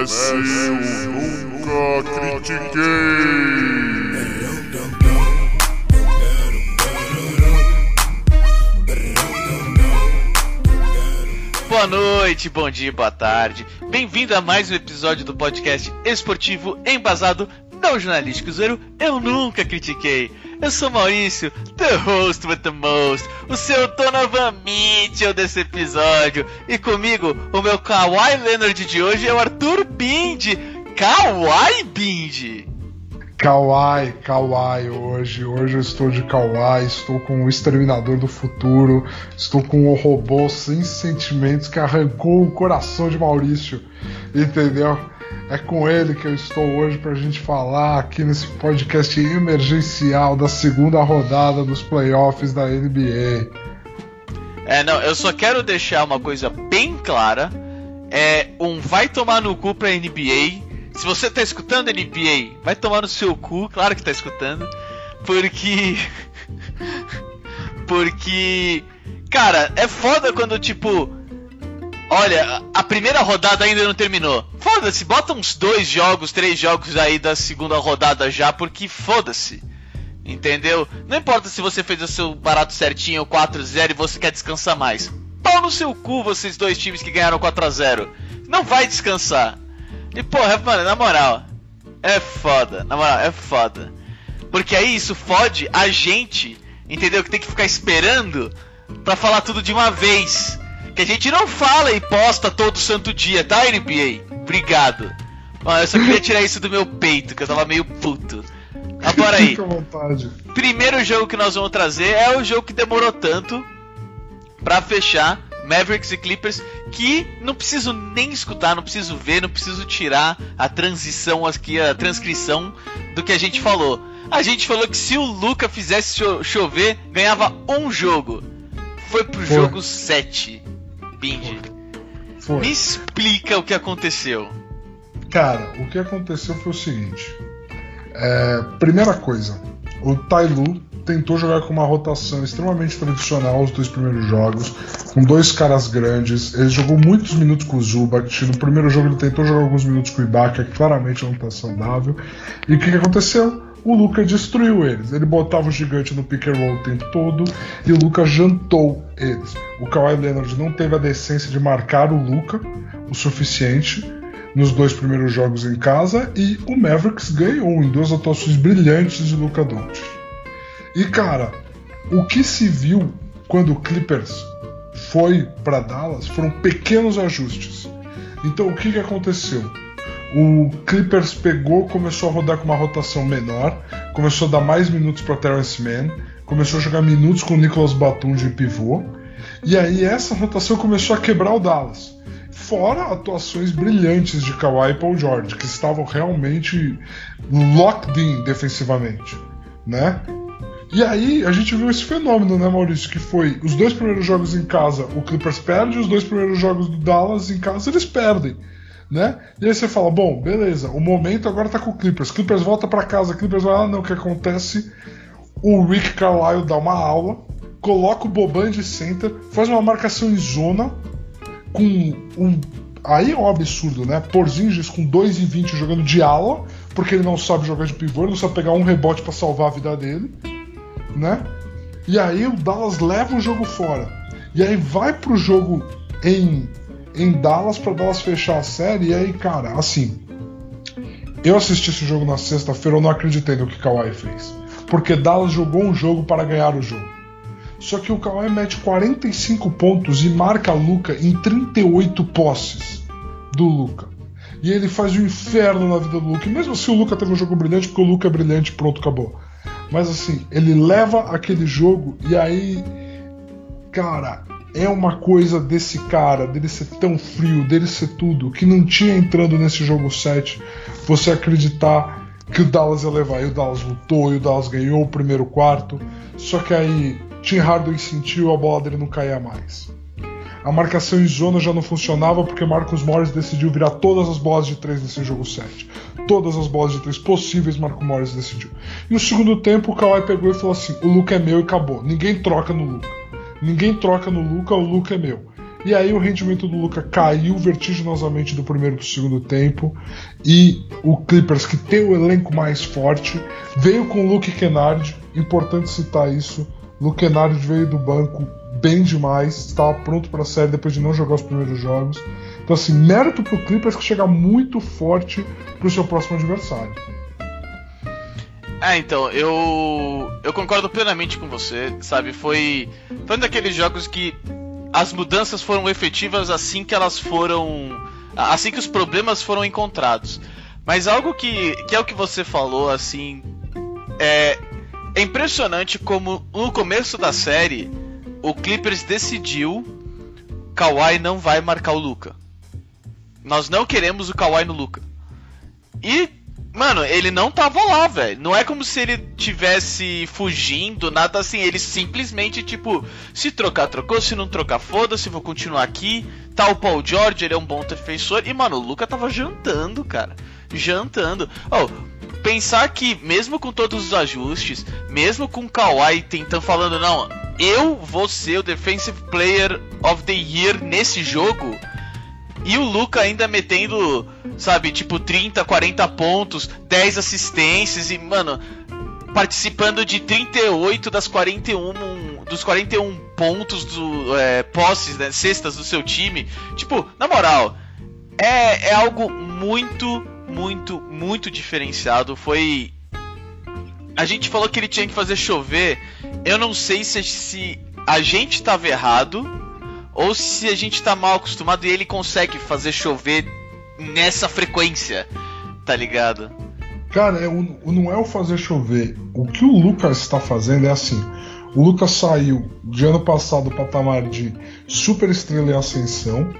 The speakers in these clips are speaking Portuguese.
Messi, eu nunca critiquei. Boa noite, bom dia, boa tarde. Bem-vindo a mais um episódio do podcast esportivo embasado não jornalístico zero. Eu nunca critiquei. Eu sou Maurício, the host with the most, o seu Donovan Mitchell desse episódio. E comigo, o meu Kawhi Leonard de hoje é o Arthur Bindi. Kawhi Bindi! Kawaii, Kawaii hoje. Hoje eu estou de Kawaii, estou com o Exterminador do Futuro, estou com o robô sem sentimentos que arrancou o coração de Maurício, entendeu? É com ele que eu estou hoje para a gente falar aqui nesse podcast emergencial da segunda rodada dos playoffs da NBA. É, não, eu só quero deixar uma coisa bem clara. É um vai tomar no cu pra NBA se você tá escutando NBA, vai tomar no seu cu, claro que tá escutando. Porque. porque. Cara, é foda quando, tipo. Olha, a primeira rodada ainda não terminou. Foda-se, bota uns dois jogos, três jogos aí da segunda rodada já, porque foda-se. Entendeu? Não importa se você fez o seu barato certinho 4-0 e você quer descansar mais. Pau no seu cu, vocês dois times que ganharam 4x0. Não vai descansar. E porra, mano, na moral, é foda, na moral, é foda. Porque aí isso fode a gente, entendeu? Que tem que ficar esperando pra falar tudo de uma vez. Que a gente não fala e posta todo santo dia, tá, NBA? Obrigado. Eu só queria tirar isso do meu peito, que eu tava meio puto. Agora aí. Primeiro jogo que nós vamos trazer é o jogo que demorou tanto pra fechar Mavericks e Clippers, que não preciso nem escutar, não preciso ver, não preciso tirar a transição aqui, a transcrição do que a gente falou. A gente falou que se o Luca fizesse cho chover, ganhava um jogo. Foi pro Foi. jogo 7. Bindi. Foi. Me explica o que aconteceu. Cara, o que aconteceu foi o seguinte. É, primeira coisa, o Tailu tentou jogar com uma rotação extremamente tradicional os dois primeiros jogos, com dois caras grandes. Ele jogou muitos minutos com o Zubat. No primeiro jogo ele tentou jogar alguns minutos com o Ibaka, que claramente não está saudável. E o que, que aconteceu? O Luca destruiu eles. Ele botava o gigante no pick and roll o tempo todo e o Luca jantou eles. O Kawhi Leonard não teve a decência de marcar o Luca o suficiente nos dois primeiros jogos em casa e o Mavericks ganhou em duas atuações brilhantes de Luca Doncic. E cara, o que se viu quando o Clippers foi para Dallas foram pequenos ajustes. Então o que, que aconteceu? O Clippers pegou, começou a rodar com uma rotação menor, começou a dar mais minutos para Terrence Mann, começou a jogar minutos com o Nicolas Batum de pivô, e aí essa rotação começou a quebrar o Dallas. Fora atuações brilhantes de Kawhi e Paul George, que estavam realmente locked in defensivamente, né? E aí a gente viu esse fenômeno, né, Maurício? Que foi os dois primeiros jogos em casa, o Clippers perde, os dois primeiros jogos do Dallas em casa eles perdem, né? E aí você fala, bom, beleza, o momento agora tá com o Clippers. Clippers volta para casa, Clippers vai lá, não, o que acontece? O Rick Carlisle dá uma aula, coloca o Boban de center, faz uma marcação em zona com um aí é um absurdo, né? Porzingis com 2,20 jogando de ala, porque ele não sabe jogar de pivô, ele não sabe pegar um rebote para salvar a vida dele né? E aí o Dallas leva o jogo fora. E aí vai pro jogo em, em Dallas para Dallas fechar a série. E aí, cara, assim. Eu assisti esse jogo na sexta-feira, eu não acreditei no que Kawhi fez. Porque Dallas jogou um jogo para ganhar o jogo. Só que o Kawhi mete 45 pontos e marca Luca em 38 posses do Luca. E ele faz um inferno na vida do Luca. E mesmo assim o Luca teve um jogo brilhante, porque o Luca é brilhante, pronto, acabou. Mas assim, ele leva aquele jogo e aí, cara, é uma coisa desse cara, dele ser tão frio, dele ser tudo, que não tinha entrando nesse jogo 7 você acreditar que o Dallas ia levar. E o Dallas lutou, e o Dallas ganhou o primeiro quarto. Só que aí Tim Hardaway sentiu a bola dele não caía mais. A marcação em zona já não funcionava porque Marcus Morris decidiu virar todas as bolas de três nesse jogo 7. Todas as bolas de três possíveis Marcus Morris decidiu. E no segundo tempo o Kawhi pegou e falou assim: o Luca é meu e acabou. Ninguém troca no Luca. Ninguém troca no Luca, o Luca é meu. E aí o rendimento do Luca caiu vertiginosamente do primeiro para o segundo tempo. E o Clippers, que tem o elenco mais forte, veio com o Luke Kennard. Importante citar isso. Luke Kennard veio do banco bem demais, estava pronto para a série depois de não jogar os primeiros jogos. Então, assim, mérito para o Clippers que chega muito forte para o seu próximo adversário. É, então, eu eu concordo plenamente com você, sabe? Foi foi um daqueles jogos que as mudanças foram efetivas assim que elas foram. assim que os problemas foram encontrados. Mas algo que, que é o que você falou, assim. É, é impressionante como no começo da série o Clippers decidiu Kawhi não vai marcar o Luca. Nós não queremos o Kawhi no Luca. E Mano, ele não tava lá, velho. Não é como se ele tivesse fugindo, nada assim. Ele simplesmente, tipo, se trocar, trocou. Se não trocar, foda-se, vou continuar aqui. Tá o Paul George, ele é um bom defensor. E, mano, o Luca tava jantando, cara. Jantando. Oh, pensar que, mesmo com todos os ajustes, mesmo com o Kawhi tentando, falando, não, eu vou ser o Defensive Player of the Year nesse jogo e o Luca ainda metendo, sabe, tipo 30, 40 pontos, 10 assistências e, mano, participando de 38 das 41 dos 41 pontos do é, posses, né, cestas do seu time. Tipo, na moral, é, é algo muito, muito, muito diferenciado. Foi a gente falou que ele tinha que fazer chover. Eu não sei se, se a gente estava errado ou se a gente tá mal acostumado e ele consegue fazer chover nessa frequência, tá ligado? Cara, é, o, não é o fazer chover. O que o Lucas está fazendo é assim. O Lucas saiu de ano passado do patamar de super estrela em ascensão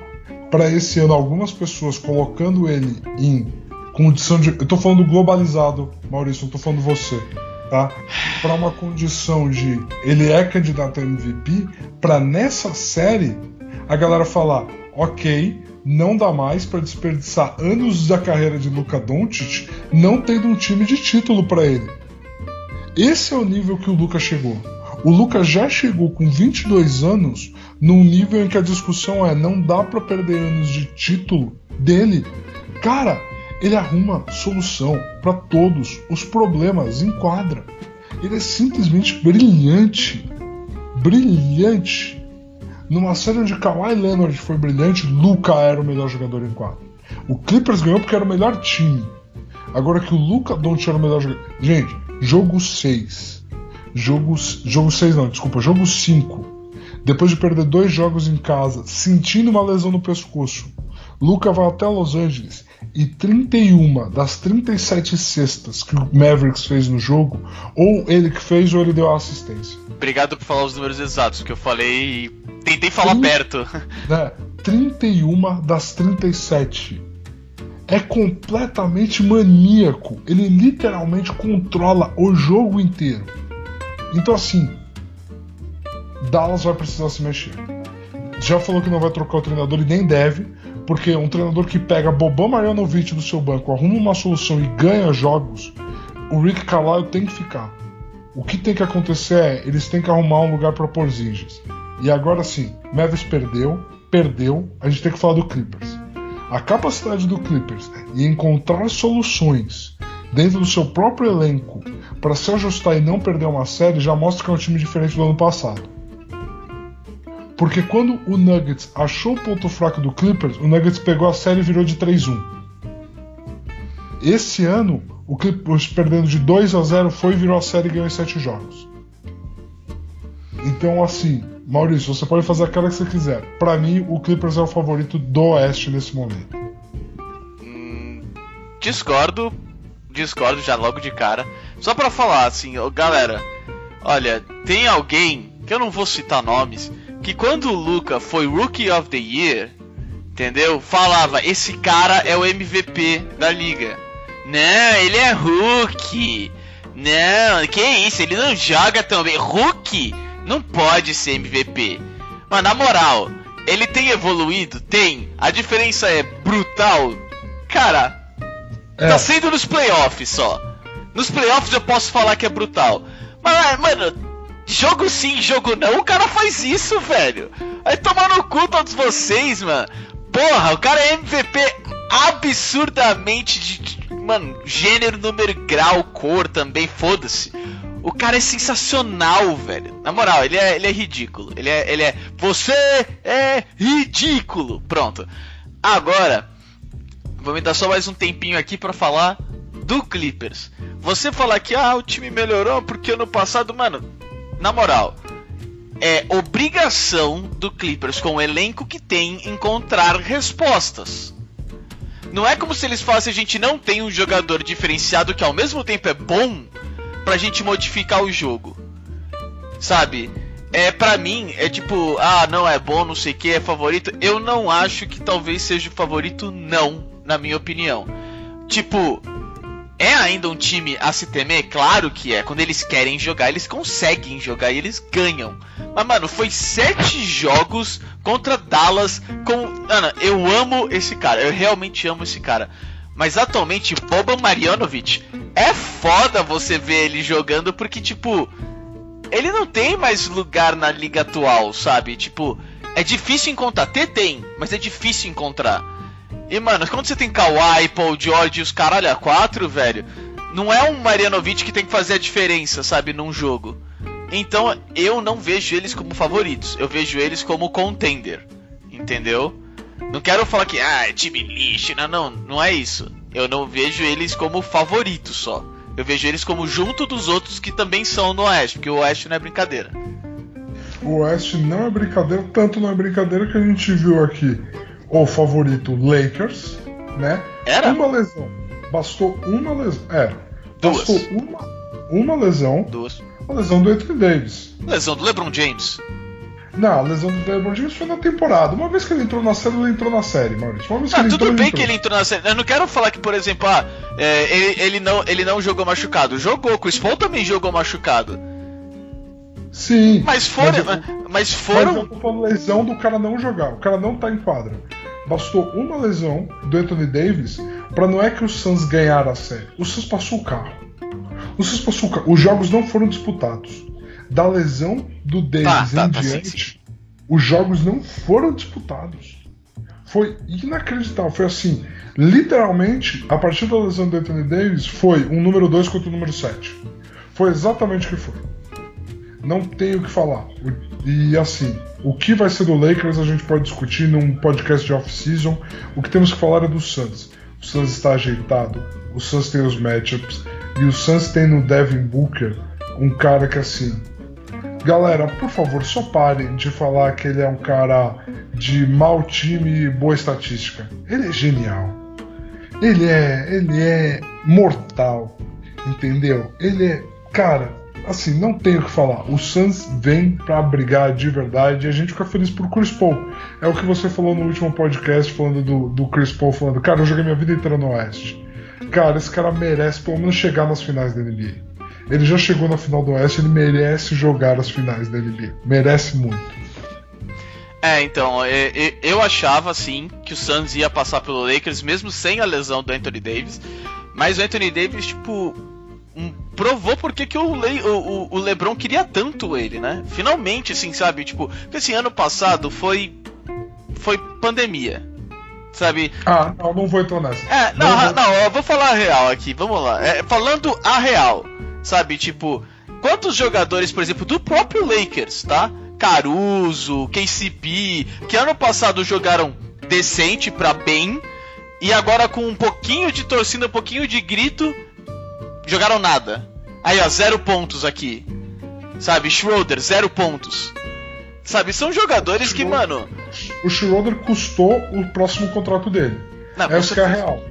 para esse ano algumas pessoas colocando ele em condição de. Eu tô falando globalizado, Maurício, não tô falando você, tá? Para uma condição de ele é candidato a MVP, para nessa série a galera falar, ok, não dá mais para desperdiçar anos da carreira de Luka Doncic não tendo um time de título para ele. Esse é o nível que o Luka chegou. O Luka já chegou com 22 anos num nível em que a discussão é não dá para perder anos de título dele. Cara, ele arruma solução para todos os problemas em quadra. Ele é simplesmente brilhante. Brilhante. Numa série onde Kawhi Leonard foi brilhante, Luca era o melhor jogador em quadro. O Clippers ganhou porque era o melhor time. Agora que o Luca Doncic era o melhor jogador. Gente, jogo 6. Jogo, jogo 6 não, desculpa, jogo 5. Depois de perder dois jogos em casa, sentindo uma lesão no pescoço, Luca vai até Los Angeles e 31 das 37 cestas que o Mavericks fez no jogo, ou ele que fez ou ele deu a assistência. Obrigado por falar os números exatos, que eu falei Tentei falar 30, perto. Né, 31 das 37. É completamente maníaco. Ele literalmente controla o jogo inteiro. Então, assim, Dallas vai precisar se mexer. Já falou que não vai trocar o treinador e nem deve, porque um treinador que pega Boban Marjanovic do seu banco, arruma uma solução e ganha jogos, o Rick Carlisle tem que ficar. O que tem que acontecer é, eles têm que arrumar um lugar para Porzingis. E agora sim, Mavis perdeu, perdeu, a gente tem que falar do Clippers. A capacidade do Clippers em encontrar soluções dentro do seu próprio elenco para se ajustar e não perder uma série já mostra que é um time diferente do ano passado. Porque quando o Nuggets achou o ponto fraco do Clippers, o Nuggets pegou a série e virou de 3-1. Esse ano, o Clippers perdendo de 2 a 0 foi, virou a série e ganhou em 7 jogos. Então, assim, Maurício, você pode fazer a cara que você quiser. Para mim, o Clippers é o favorito do Oeste nesse momento. Hum, discordo, discordo já logo de cara. Só para falar assim, galera, olha, tem alguém que eu não vou citar nomes, que quando o Luca foi Rookie of the Year, entendeu? Falava, esse cara é o MVP da liga. Não, ele é rookie. Não, que isso, ele não joga também. Rookie? não pode ser MVP. Mas na moral, ele tem evoluído? Tem. A diferença é brutal. Cara, é. tá sendo nos playoffs só. Nos playoffs eu posso falar que é brutal. Mas, mano, jogo sim, jogo não, o cara faz isso, velho. Aí tomar no cu todos vocês, mano. Porra, o cara é MVP absurdamente de. Mano, gênero, número, grau, cor também, foda-se. O cara é sensacional, velho. Na moral, ele é, ele é ridículo. Ele é, ele é. Você é ridículo. Pronto. Agora, vou me dar só mais um tempinho aqui para falar do Clippers. Você falar que ah, o time melhorou porque ano passado, mano, na moral, é obrigação do Clippers com o elenco que tem encontrar respostas. Não é como se eles falassem a gente não tem um jogador diferenciado que ao mesmo tempo é bom pra gente modificar o jogo. Sabe? É para mim é tipo, ah, não é bom, não sei o que, é favorito. Eu não acho que talvez seja o favorito não, na minha opinião. Tipo, é ainda um time a se temer? Claro que é. Quando eles querem jogar, eles conseguem jogar e eles ganham. Mas, mano, foi sete jogos contra Dallas com. Ana, eu amo esse cara. Eu realmente amo esse cara. Mas atualmente, Boban Marjanovic é foda você ver ele jogando porque, tipo, ele não tem mais lugar na liga atual, sabe? Tipo, é difícil encontrar. T tem, mas é difícil encontrar. E, mano, quando você tem Kawhi, Paul George e os caralho a quatro, velho, não é um Marianovic que tem que fazer a diferença, sabe, num jogo. Então, eu não vejo eles como favoritos. Eu vejo eles como contender. Entendeu? Não quero falar que, ah, é time lixo. Não, não, não é isso. Eu não vejo eles como favoritos só. Eu vejo eles como junto dos outros que também são no Oeste, porque o Oeste não é brincadeira. O Oeste não é brincadeira, tanto não é brincadeira que a gente viu aqui o favorito Lakers, né? Era? Uma lesão. Bastou uma lesão. Era. Duas. Bastou uma, uma lesão. Duas. A lesão do Anthony Davis. Lesão do LeBron James. Não, a lesão do LeBron James foi na temporada. Uma vez que ele entrou na série, ele entrou na série, Maurício. Uma vez que Ah, ele tudo entrou, bem ele que ele entrou na série. Eu não quero falar que, por exemplo, ah, é, ele, ele não, ele não jogou machucado. Jogou, Chris Paul também jogou machucado. Sim. Mas foram. eu- Mas, Mas foram. eu tô falando lesão do cara não jogar. O cara não tá em quadra. Bastou uma lesão do Anthony Davis pra não é que o Suns ganhara a série. O Suns passou o carro. O Suns passou o carro. Os jogos não foram disputados. Da lesão do Davis tá, em tá, sim, diante, os jogos não foram disputados. Foi inacreditável. Foi assim, literalmente, a partir da lesão do Anthony Davis, foi um número 2 contra o número 7. Foi exatamente o que foi. Não tenho o que falar. E assim, o que vai ser do Lakers a gente pode discutir num podcast de off-season. O que temos que falar é do Suns. O Suns está ajeitado, o Suns tem os matchups, e o Suns tem no Devin Booker um cara que assim. Galera, por favor, só parem de falar que ele é um cara de mau time e boa estatística. Ele é genial. Ele é, ele é mortal, entendeu? Ele é, cara, assim, não tenho o que falar. O Suns vem pra brigar de verdade e a gente fica feliz por Chris Paul. É o que você falou no último podcast, falando do, do Chris Paul, falando, cara, eu joguei minha vida inteira no Oeste. Cara, esse cara merece pelo menos chegar nas finais da NBA. Ele já chegou na final do Oeste, ele merece jogar as finais da NBA. Merece muito. É, então, eu achava assim que o Suns ia passar pelo Lakers mesmo sem a lesão do Anthony Davis. Mas o Anthony Davis, tipo, provou porque que o, Le, o, o, LeBron queria tanto ele, né? Finalmente, assim, sabe? Tipo, porque esse ano passado foi. Foi pandemia. Sabe? Ah, não, não vou entrar nessa. É, não, Não, não, não. eu vou falar a real aqui, vamos lá. É, falando a real, sabe? Tipo, quantos jogadores, por exemplo, do próprio Lakers, tá? Caruso, KCP, que ano passado jogaram decente pra bem, e agora com um pouquinho de torcida, um pouquinho de grito, jogaram nada. Aí, ó, zero pontos aqui. Sabe? Schroeder, zero pontos. Sabe? São jogadores que, mano. O Schroeder custou o próximo contrato dele. Não, com Essa que é a certeza. real.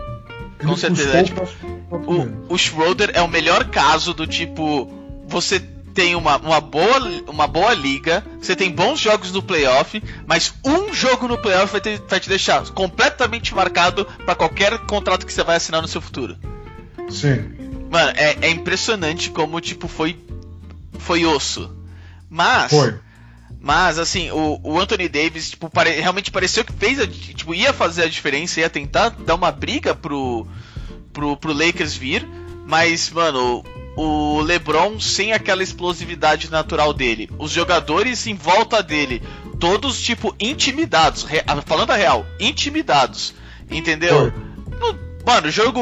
Com Ele certeza, custou é, o tipo. O, o Schroeder é o melhor caso do tipo. Você tem uma, uma, boa, uma boa liga, você tem bons jogos no playoff, mas um jogo no playoff vai, ter- vai te deixar completamente marcado pra qualquer contrato que você vai assinar no seu futuro. Sim. Mano, é, é impressionante como, tipo, foi. Foi osso. Mas. Foi. Mas, assim, o, o Anthony Davis, tipo, pare- realmente pareceu que fez a, tipo, ia fazer a diferença, ia tentar dar uma briga pro, pro, pro Lakers vir. Mas, mano, o LeBron sem aquela explosividade natural dele. Os jogadores em volta dele, todos tipo intimidados, re... Falando a real, intimidados. Entendeu? No... Mano, jogo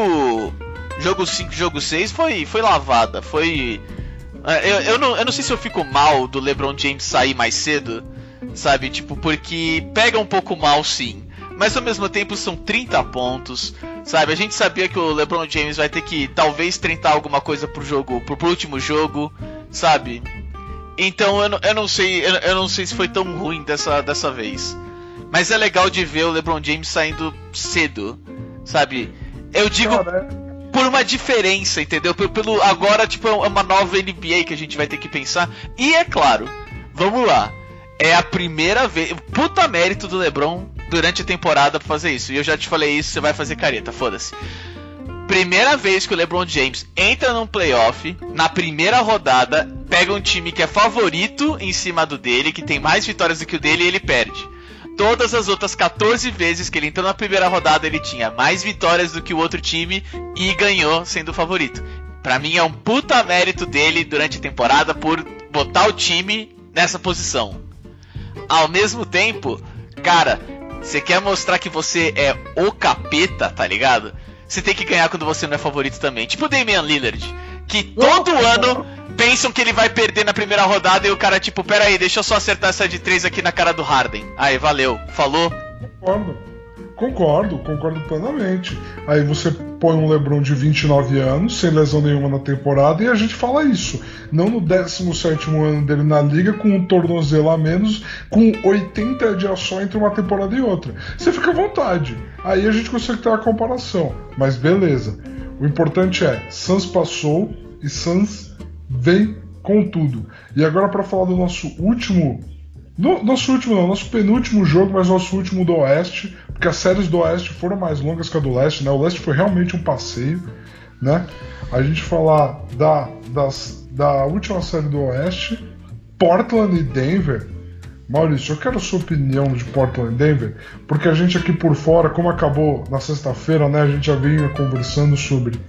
jogo 5, jogo 6 foi foi lavada, foi é, eu, eu, não, eu não sei se eu fico mal do LeBron James sair mais cedo, sabe? Tipo, porque pega um pouco mal sim. Mas ao mesmo tempo são 30 pontos, sabe? A gente sabia que o LeBron James vai ter que talvez tentar alguma coisa pro jogo, pro, pro último jogo, sabe? Então eu não, eu não sei, eu, eu, não sei se foi tão ruim dessa, dessa vez. Mas é legal de ver o LeBron James saindo cedo, sabe? Eu digo por uma diferença, entendeu? Pelo, pelo agora tipo é uma nova NBA que a gente vai ter que pensar. E é claro, vamos lá. É a primeira vez. Puta mérito do LeBron durante a temporada pra fazer isso. E eu já te falei isso, você vai fazer careta, foda-se. Primeira vez que o LeBron James entra num playoff, na primeira rodada, pega um time que é favorito em cima do dele, que tem mais vitórias do que o dele e ele perde. Todas as outras 14 vezes que ele entrou na primeira rodada, ele tinha mais vitórias do que o outro time e ganhou sendo o favorito. Para mim é um puta mérito dele durante a temporada por botar o time nessa posição. Ao mesmo tempo, cara, você quer mostrar que você é o capeta, tá ligado? Você tem que ganhar quando você não é favorito também. Tipo o Damian Lillard, que todo ano pensam que ele vai perder na primeira rodada e o cara, tipo, pera aí, deixa eu só acertar essa de três aqui na cara do Harden. Aí, valeu, falou. Concordo. Concordo, concordo plenamente. Aí você põe um LeBron de 29 anos, sem lesão nenhuma na temporada, e a gente fala isso. Não no 17 ano dele na liga, com um tornozelo a menos, com 80 dias só entre uma temporada e outra. Você fica à vontade. Aí a gente consegue ter a comparação. Mas beleza. O importante é, Suns passou e Suns vem com tudo. E agora para falar do nosso último no, nosso último, não, nosso penúltimo jogo, mas nosso último do Oeste, porque as séries do Oeste foram mais longas que a do Leste, né? O Leste foi realmente um passeio, né? A gente falar da, das, da última série do Oeste, Portland e Denver. Maurício, eu quero a sua opinião de Portland e Denver, porque a gente aqui por fora, como acabou na sexta-feira, né? A gente já vinha conversando sobre.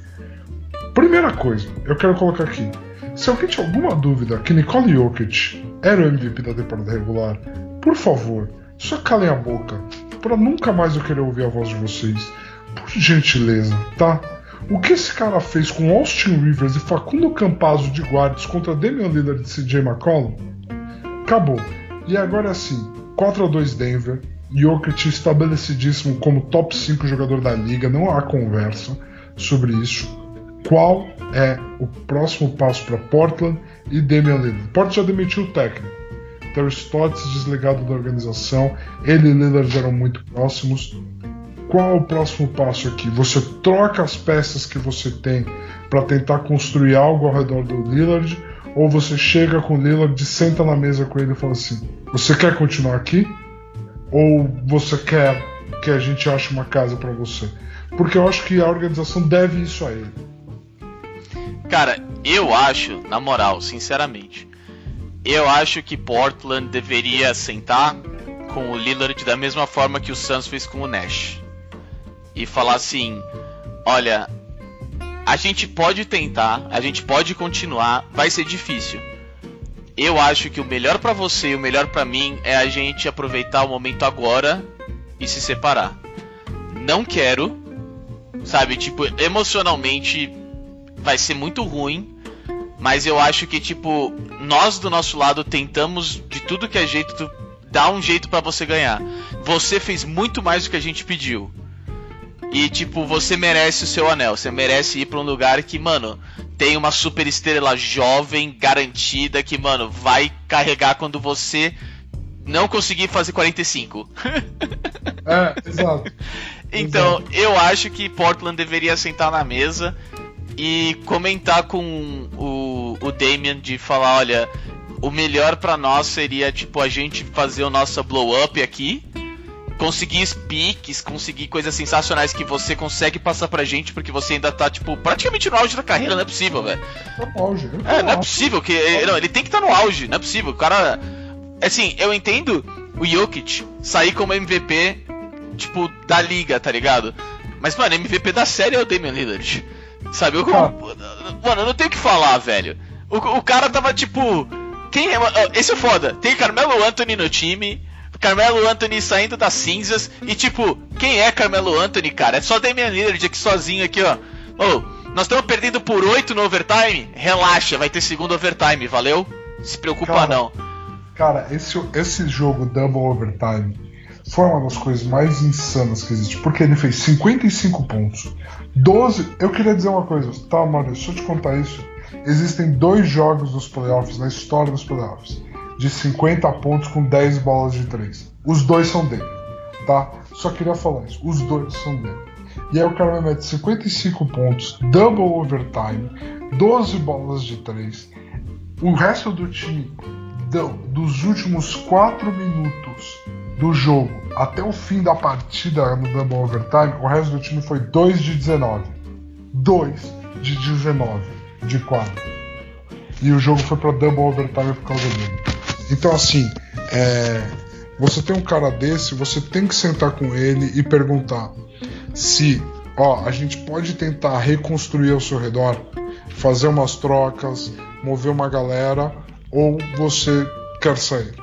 Primeira coisa, eu quero colocar aqui. Se alguém tinha alguma dúvida que Nicole Jokic era o MVP da temporada regular, por favor, só calem a boca, para nunca mais eu querer ouvir a voz de vocês. Por gentileza, tá? O que esse cara fez com Austin Rivers e Facundo Campazzo de guardas contra Damian Lillard e CJ McCollum? Acabou. E agora assim, 4 a 2 Denver, Jokic estabelecidíssimo como top 5 jogador da liga, não há conversa sobre isso. Qual é o próximo passo para Portland e Damian Lillard. Portland já demitiu o técnico. Terry Stotts desligado da organização. Ele e Lillard eram muito próximos. Qual o próximo passo aqui? Você troca as peças que você tem para tentar construir algo ao redor do Lillard? Ou você chega com o Lillard, senta na mesa com ele e fala assim: Você quer continuar aqui? Ou você quer que a gente ache uma casa para você? Porque eu acho que a organização deve isso a ele. Cara, eu acho, na moral, sinceramente, eu acho que Portland deveria sentar com o Lillard da mesma forma que o Suns fez com o Nash. E falar assim: olha, a gente pode tentar, a gente pode continuar, vai ser difícil. Eu acho que o melhor para você e o melhor para mim é a gente aproveitar o momento agora e se separar. Não quero, sabe, tipo, emocionalmente vai ser muito ruim. Mas eu acho que, tipo, nós do nosso lado tentamos de tudo que é jeito dar um jeito para você ganhar. Você fez muito mais do que a gente pediu. E, tipo, você merece o seu anel. Você merece ir pra um lugar que, mano, tem uma super estrela jovem, garantida, que, mano, vai carregar quando você não conseguir fazer 45. É, exato. então, exato. eu acho que Portland deveria sentar na mesa e comentar com o, o Damian de falar, olha, o melhor para nós seria tipo a gente fazer o nosso blow up aqui, conseguir speaks, conseguir coisas sensacionais que você consegue passar pra gente, porque você ainda tá, tipo, praticamente no auge da carreira, não é possível, velho. No auge, é, não é possível que. Não, ele tem que estar tá no auge, não é possível. O cara. Assim, eu entendo o Jokic sair como MVP, tipo, da liga, tá ligado? Mas, mano, MVP da série é o Damian Lillard. Sabe? Eu, mano, não tem o que falar, velho. O, o cara tava tipo. Quem é. Esse é foda. Tem Carmelo Anthony no time. Carmelo Anthony saindo das cinzas. E tipo, quem é Carmelo Anthony, cara? É só Damian Lillard aqui sozinho aqui, ó. Oh, nós estamos perdendo por 8 no overtime? Relaxa, vai ter segundo overtime, valeu? Se preocupa Cara, não. Cara, esse, esse jogo Double Overtime foi uma das coisas mais insanas que existe. Porque ele fez 55 pontos. 12. Eu queria dizer uma coisa, tá, Mário? Deixa eu te contar isso. Existem dois jogos dos playoffs, na história dos playoffs, de 50 pontos com 10 bolas de 3. Os dois são dele, tá? Só queria falar isso. Os dois são dele. E aí o cara mete 55 pontos, double overtime, 12 bolas de 3. O resto do time, do, dos últimos 4 minutos do jogo até o fim da partida no double overtime, o resto do time foi 2 de 19. 2 de 19 de 4. E o jogo foi para double overtime por causa dele. Então assim, é, você tem um cara desse, você tem que sentar com ele e perguntar se, ó, a gente pode tentar reconstruir ao seu redor, fazer umas trocas, mover uma galera, ou você quer sair.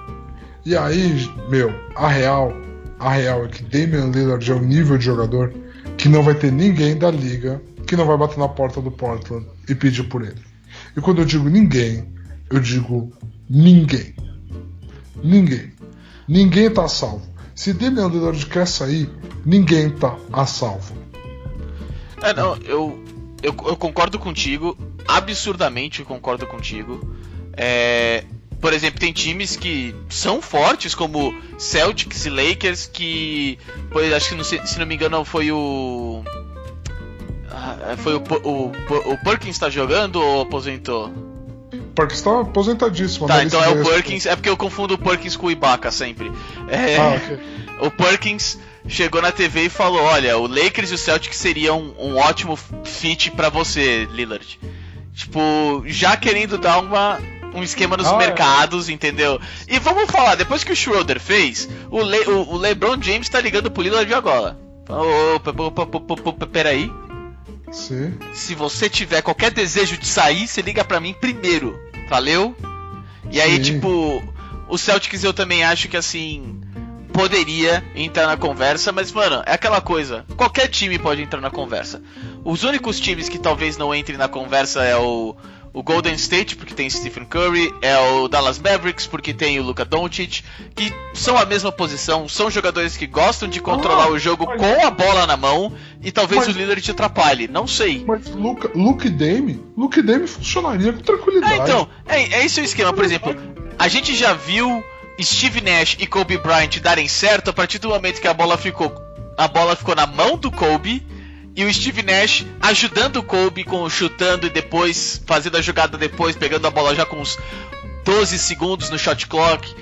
E aí, meu, a real, a real é que Damian Lillard é o nível de jogador que não vai ter ninguém da liga que não vai bater na porta do Portland e pedir por ele. E quando eu digo ninguém, eu digo ninguém. Ninguém. Ninguém tá salvo. Se Damian Lillard quer sair, ninguém tá a salvo. É, não, eu, eu, eu concordo contigo, absurdamente concordo contigo. É, por exemplo, tem times que são fortes, como Celtics e Lakers, que. Pois, acho que, não, se não me engano, foi o. Ah, foi o, o, o Perkins tá jogando ou aposentou? Perkins tá aposentadíssimo. Tá, então é o Perkins. É porque eu confundo o Perkins com o Ibaka sempre. É, ah, okay. O Perkins chegou na TV e falou: Olha, o Lakers e o Celtics seriam um, um ótimo fit para você, Lillard. Tipo, já querendo dar uma, um esquema nos mercados, é. entendeu? E vamos falar, depois que o Schroeder fez, o, Le, o, o LeBron James tá ligando pro Lillard agora. Opa, opa, opa, opa, peraí. Sim. Se você tiver qualquer desejo de sair, você liga para mim primeiro. Valeu? E aí, Sim. tipo, o Celtics eu também acho que assim poderia entrar na conversa, mas mano, é aquela coisa. Qualquer time pode entrar na conversa. Os únicos times que talvez não entrem na conversa é o o Golden State, porque tem Stephen Curry, é o Dallas Mavericks, porque tem o Luka Doncic, que são a mesma posição, são jogadores que gostam de controlar ah, o jogo mas... com a bola na mão e talvez mas... o líder te atrapalhe, não sei. Mas Luka, Luke Dame, Luke Dame funcionaria com tranquilidade. É, então, é, é esse o esquema, por exemplo, a gente já viu Steve Nash e Kobe Bryant darem certo a partir do momento que a bola ficou a bola ficou na mão do Kobe e o Steve Nash ajudando o Kobe com chutando e depois fazendo a jogada depois, pegando a bola já com uns 12 segundos no shot clock,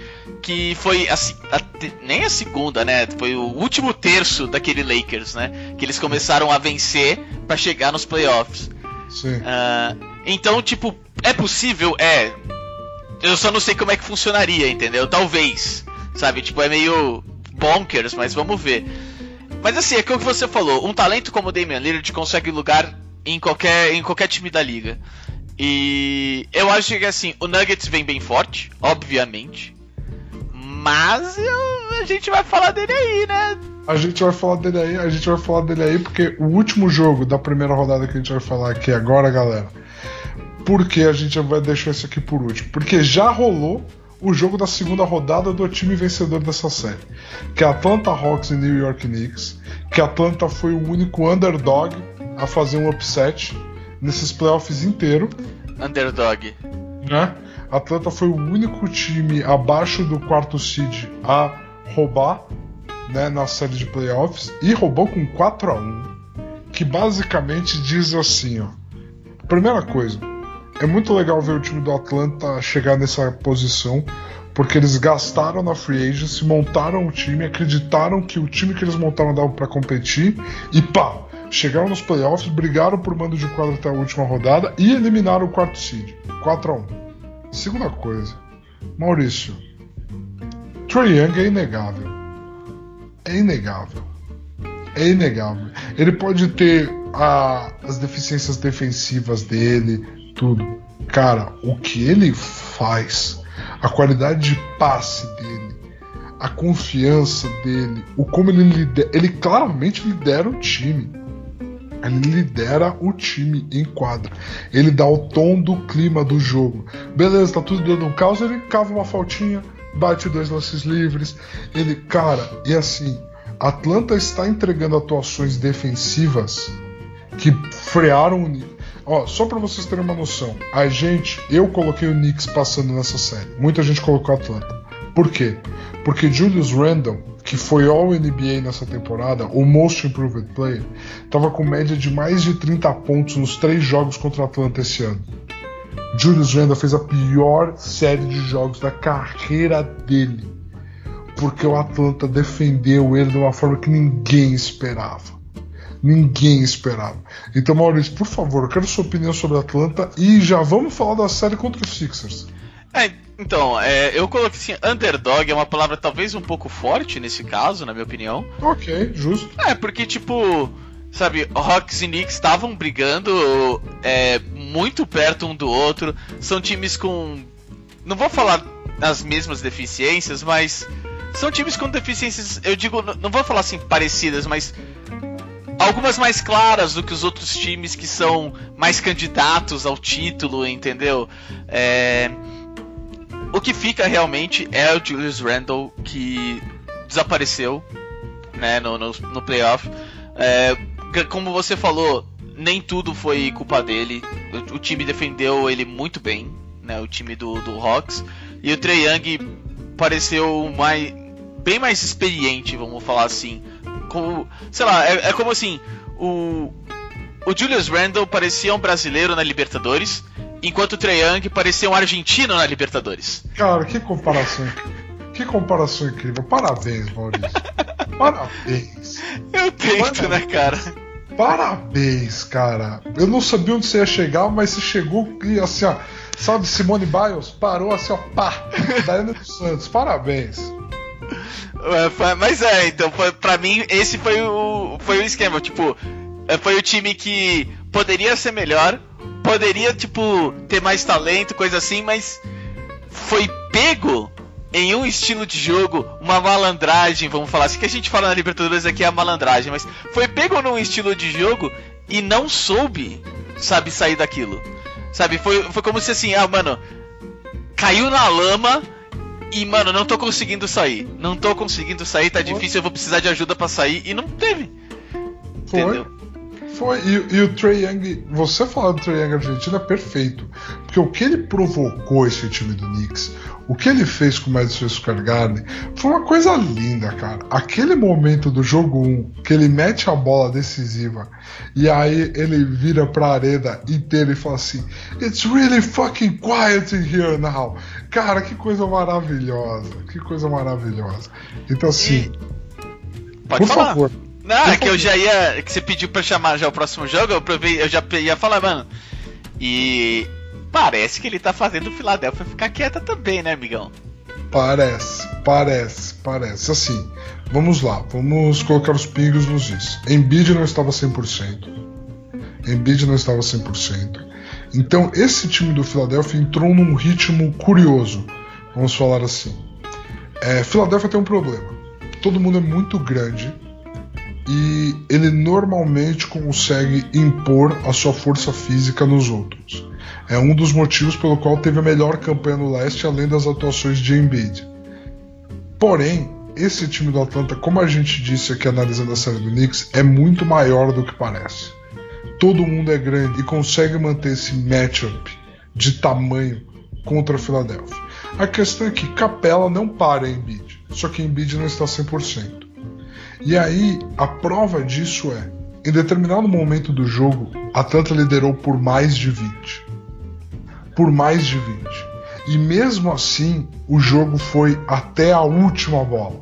que foi a, a, nem a segunda, né? Foi o último terço daquele Lakers, né? Que eles começaram a vencer para chegar nos playoffs. Sim. Uh, então, tipo, é possível? É. Eu só não sei como é que funcionaria, entendeu? Talvez. Sabe? Tipo, é meio bonkers, mas vamos ver. Mas assim, é o que você falou, um talento como o Damian Lillard consegue lugar em qualquer, em qualquer time da liga. E eu acho que assim, o Nuggets vem bem forte, obviamente. Mas eu, a gente vai falar dele aí, né? A gente vai falar dele aí, a gente vai falar dele aí, porque o último jogo da primeira rodada que a gente vai falar aqui agora, galera. Por que a gente vai deixar isso aqui por último? Porque já rolou o jogo da segunda rodada do time vencedor dessa série, que é Atlanta Hawks e New York Knicks, que Atlanta foi o único underdog a fazer um upset nesses playoffs inteiro. Underdog. Né? Atlanta foi o único time abaixo do quarto seed a roubar né, na série de playoffs e roubou com 4 a 1 que basicamente diz assim, ó. Primeira coisa, é muito legal ver o time do Atlanta chegar nessa posição, porque eles gastaram na free agency, montaram o time, acreditaram que o time que eles montaram dava para competir e pá, chegaram nos playoffs, brigaram por mando de quadro até a última rodada e eliminaram o quarto seed, 4 a 1. Segunda coisa, Maurício, Trae Young é inegável. É inegável. É inegável. Ele pode ter a, as deficiências defensivas dele, tudo. Cara, o que ele faz, a qualidade de passe dele, a confiança dele, o como ele lidera, ele claramente lidera o time. Ele lidera o time em quadra. Ele dá o tom do clima do jogo. Beleza, tá tudo dando um caos, ele cava uma faltinha, bate dois lances livres. Ele, cara, e assim, Atlanta está entregando atuações defensivas que frearam o Ó, só para vocês terem uma noção, a gente, eu coloquei o Knicks passando nessa série. Muita gente colocou Atlanta. Por quê? Porque Julius Randle, que foi All NBA nessa temporada, o Most Improved Player, estava com média de mais de 30 pontos nos três jogos contra o Atlanta esse ano. Julius Randle fez a pior série de jogos da carreira dele, porque o Atlanta defendeu ele de uma forma que ninguém esperava. Ninguém esperava. Então, Maurício, por favor, eu quero sua opinião sobre a Atlanta e já vamos falar da série contra os Sixers. É, então, é, eu coloquei assim, underdog é uma palavra talvez um pouco forte nesse caso, na minha opinião. Ok, justo. É, porque tipo, sabe, Hawks e Knicks estavam brigando é, muito perto um do outro. São times com. Não vou falar as mesmas deficiências, mas. São times com deficiências, eu digo, não vou falar assim parecidas, mas algumas mais claras do que os outros times que são mais candidatos ao título, entendeu? É... O que fica realmente é o Julius Randle que desapareceu né, no, no, no playoff. É, como você falou, nem tudo foi culpa dele. O, o, time defendeu ele muito bem, né, o time do, do Hawks. E o Trey Young pareceu mais, bem mais experiente, vamos falar assim, com, sei lá, é, é como assim, o, o Julius Randle parecia um brasileiro na Libertadores, enquanto o Trae Young parecia um argentino na Libertadores. Cara, que comparação Que comparação incrível. Parabéns, Maurício. Parabéns. Eu tento, Parabéns. né, cara? Parabéns, cara. Eu não sabia onde você ia chegar, mas você chegou e assim, ó. Sabe, Simone Biles parou assim, ó, pá. Daiane dos Santos. Parabéns. É, mas é, então pra mim esse foi o, foi o esquema. Tipo, é, foi o time que poderia ser melhor, poderia, tipo, ter mais talento, coisa assim, mas foi pego em um estilo de jogo, uma malandragem, vamos falar assim, que a gente fala na Libertadores aqui é a malandragem, mas foi pego num estilo de jogo e não soube, sabe, sair daquilo. Sabe, foi, foi como se assim, ah, mano, caiu na lama e, mano, não tô conseguindo sair. Não tô conseguindo sair, tá Foi. difícil, eu vou precisar de ajuda para sair. E não teve. Foi. Entendeu? Foi. E, e o Trey Young, você falar do Trey Young argentino é perfeito. Porque o que ele provocou esse time do Knicks, o que ele fez com o Madison Square Garden foi uma coisa linda, cara. Aquele momento do jogo 1, que ele mete a bola decisiva e aí ele vira pra arena inteira e fala assim: It's really fucking quiet in here now. Cara, que coisa maravilhosa. Que coisa maravilhosa. Então, assim. E... Por falar. favor. Não, é que eu já ia. Que você pediu pra chamar já o próximo jogo, eu, provei, eu já ia falar, mano. E parece que ele tá fazendo o Philadelphia ficar quieta também, né, amigão? Parece, parece, parece. Assim, vamos lá, vamos colocar os pingos nos is. Embiid não estava 100%. Embiid não estava 100%. Então, esse time do Philadelphia entrou num ritmo curioso, vamos falar assim. É, Philadelphia tem um problema. Todo mundo é muito grande e ele normalmente consegue impor a sua força física nos outros. É um dos motivos pelo qual teve a melhor campanha no leste, além das atuações de Embiid. Porém, esse time do Atlanta, como a gente disse aqui analisando a série do Knicks, é muito maior do que parece. Todo mundo é grande e consegue manter esse matchup de tamanho contra a Philadelphia. A questão é que Capela não para Embiid, só que Embiid não está 100%. E aí, a prova disso é, em determinado momento do jogo, Atlanta liderou por mais de 20 por mais de 20. E mesmo assim, o jogo foi até a última bola.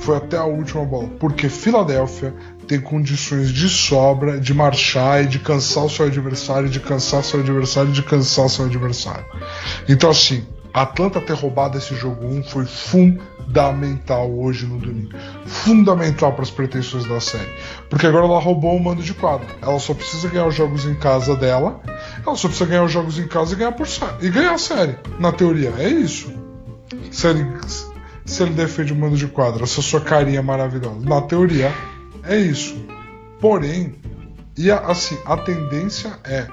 Foi até a última bola, porque Filadélfia tem condições de sobra de marchar e de cansar o seu adversário, de cansar seu adversário, de cansar seu adversário. Então assim, Atlanta ter roubado esse jogo 1 foi fundamental hoje no domingo. Fundamental para as pretensões da série. Porque agora ela roubou o mando de quadra. Ela só precisa ganhar os jogos em casa dela. Ela só precisa ganhar os jogos em casa e ganhar, por, e ganhar a série. Na teoria, é isso. Se ele, se ele defende o mando de quadra, essa sua carinha maravilhosa. Na teoria, é isso. Porém, e a, assim, a tendência é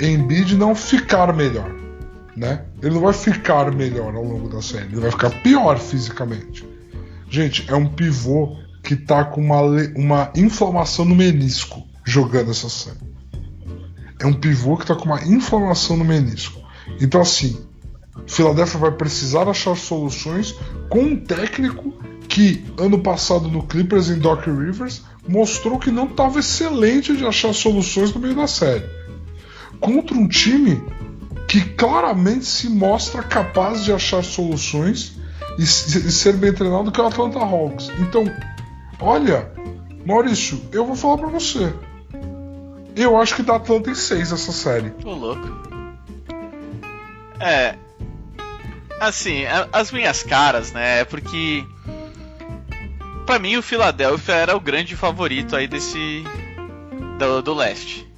Embiid não ficar melhor né? Ele não vai ficar melhor ao longo da série, ele vai ficar pior fisicamente. Gente, é um pivô que tá com uma, uma inflamação no menisco jogando essa série. É um pivô que tá com uma inflamação no menisco. Então, assim, Philadelphia vai precisar achar soluções com um técnico que ano passado no Clippers em Doc Rivers mostrou que não estava excelente de achar soluções no meio da série. Contra um time que claramente se mostra capaz de achar soluções e, ser bem treinado que é o Atlanta Hawks. Então, olha, Maurício, eu vou falar para você. Eu acho que dá Atlanta em 6 essa série. Tô louco. É. Assim, as minhas caras, né? É porque. Pra mim, o Philadelphia era o grande favorito aí desse. do, do leste.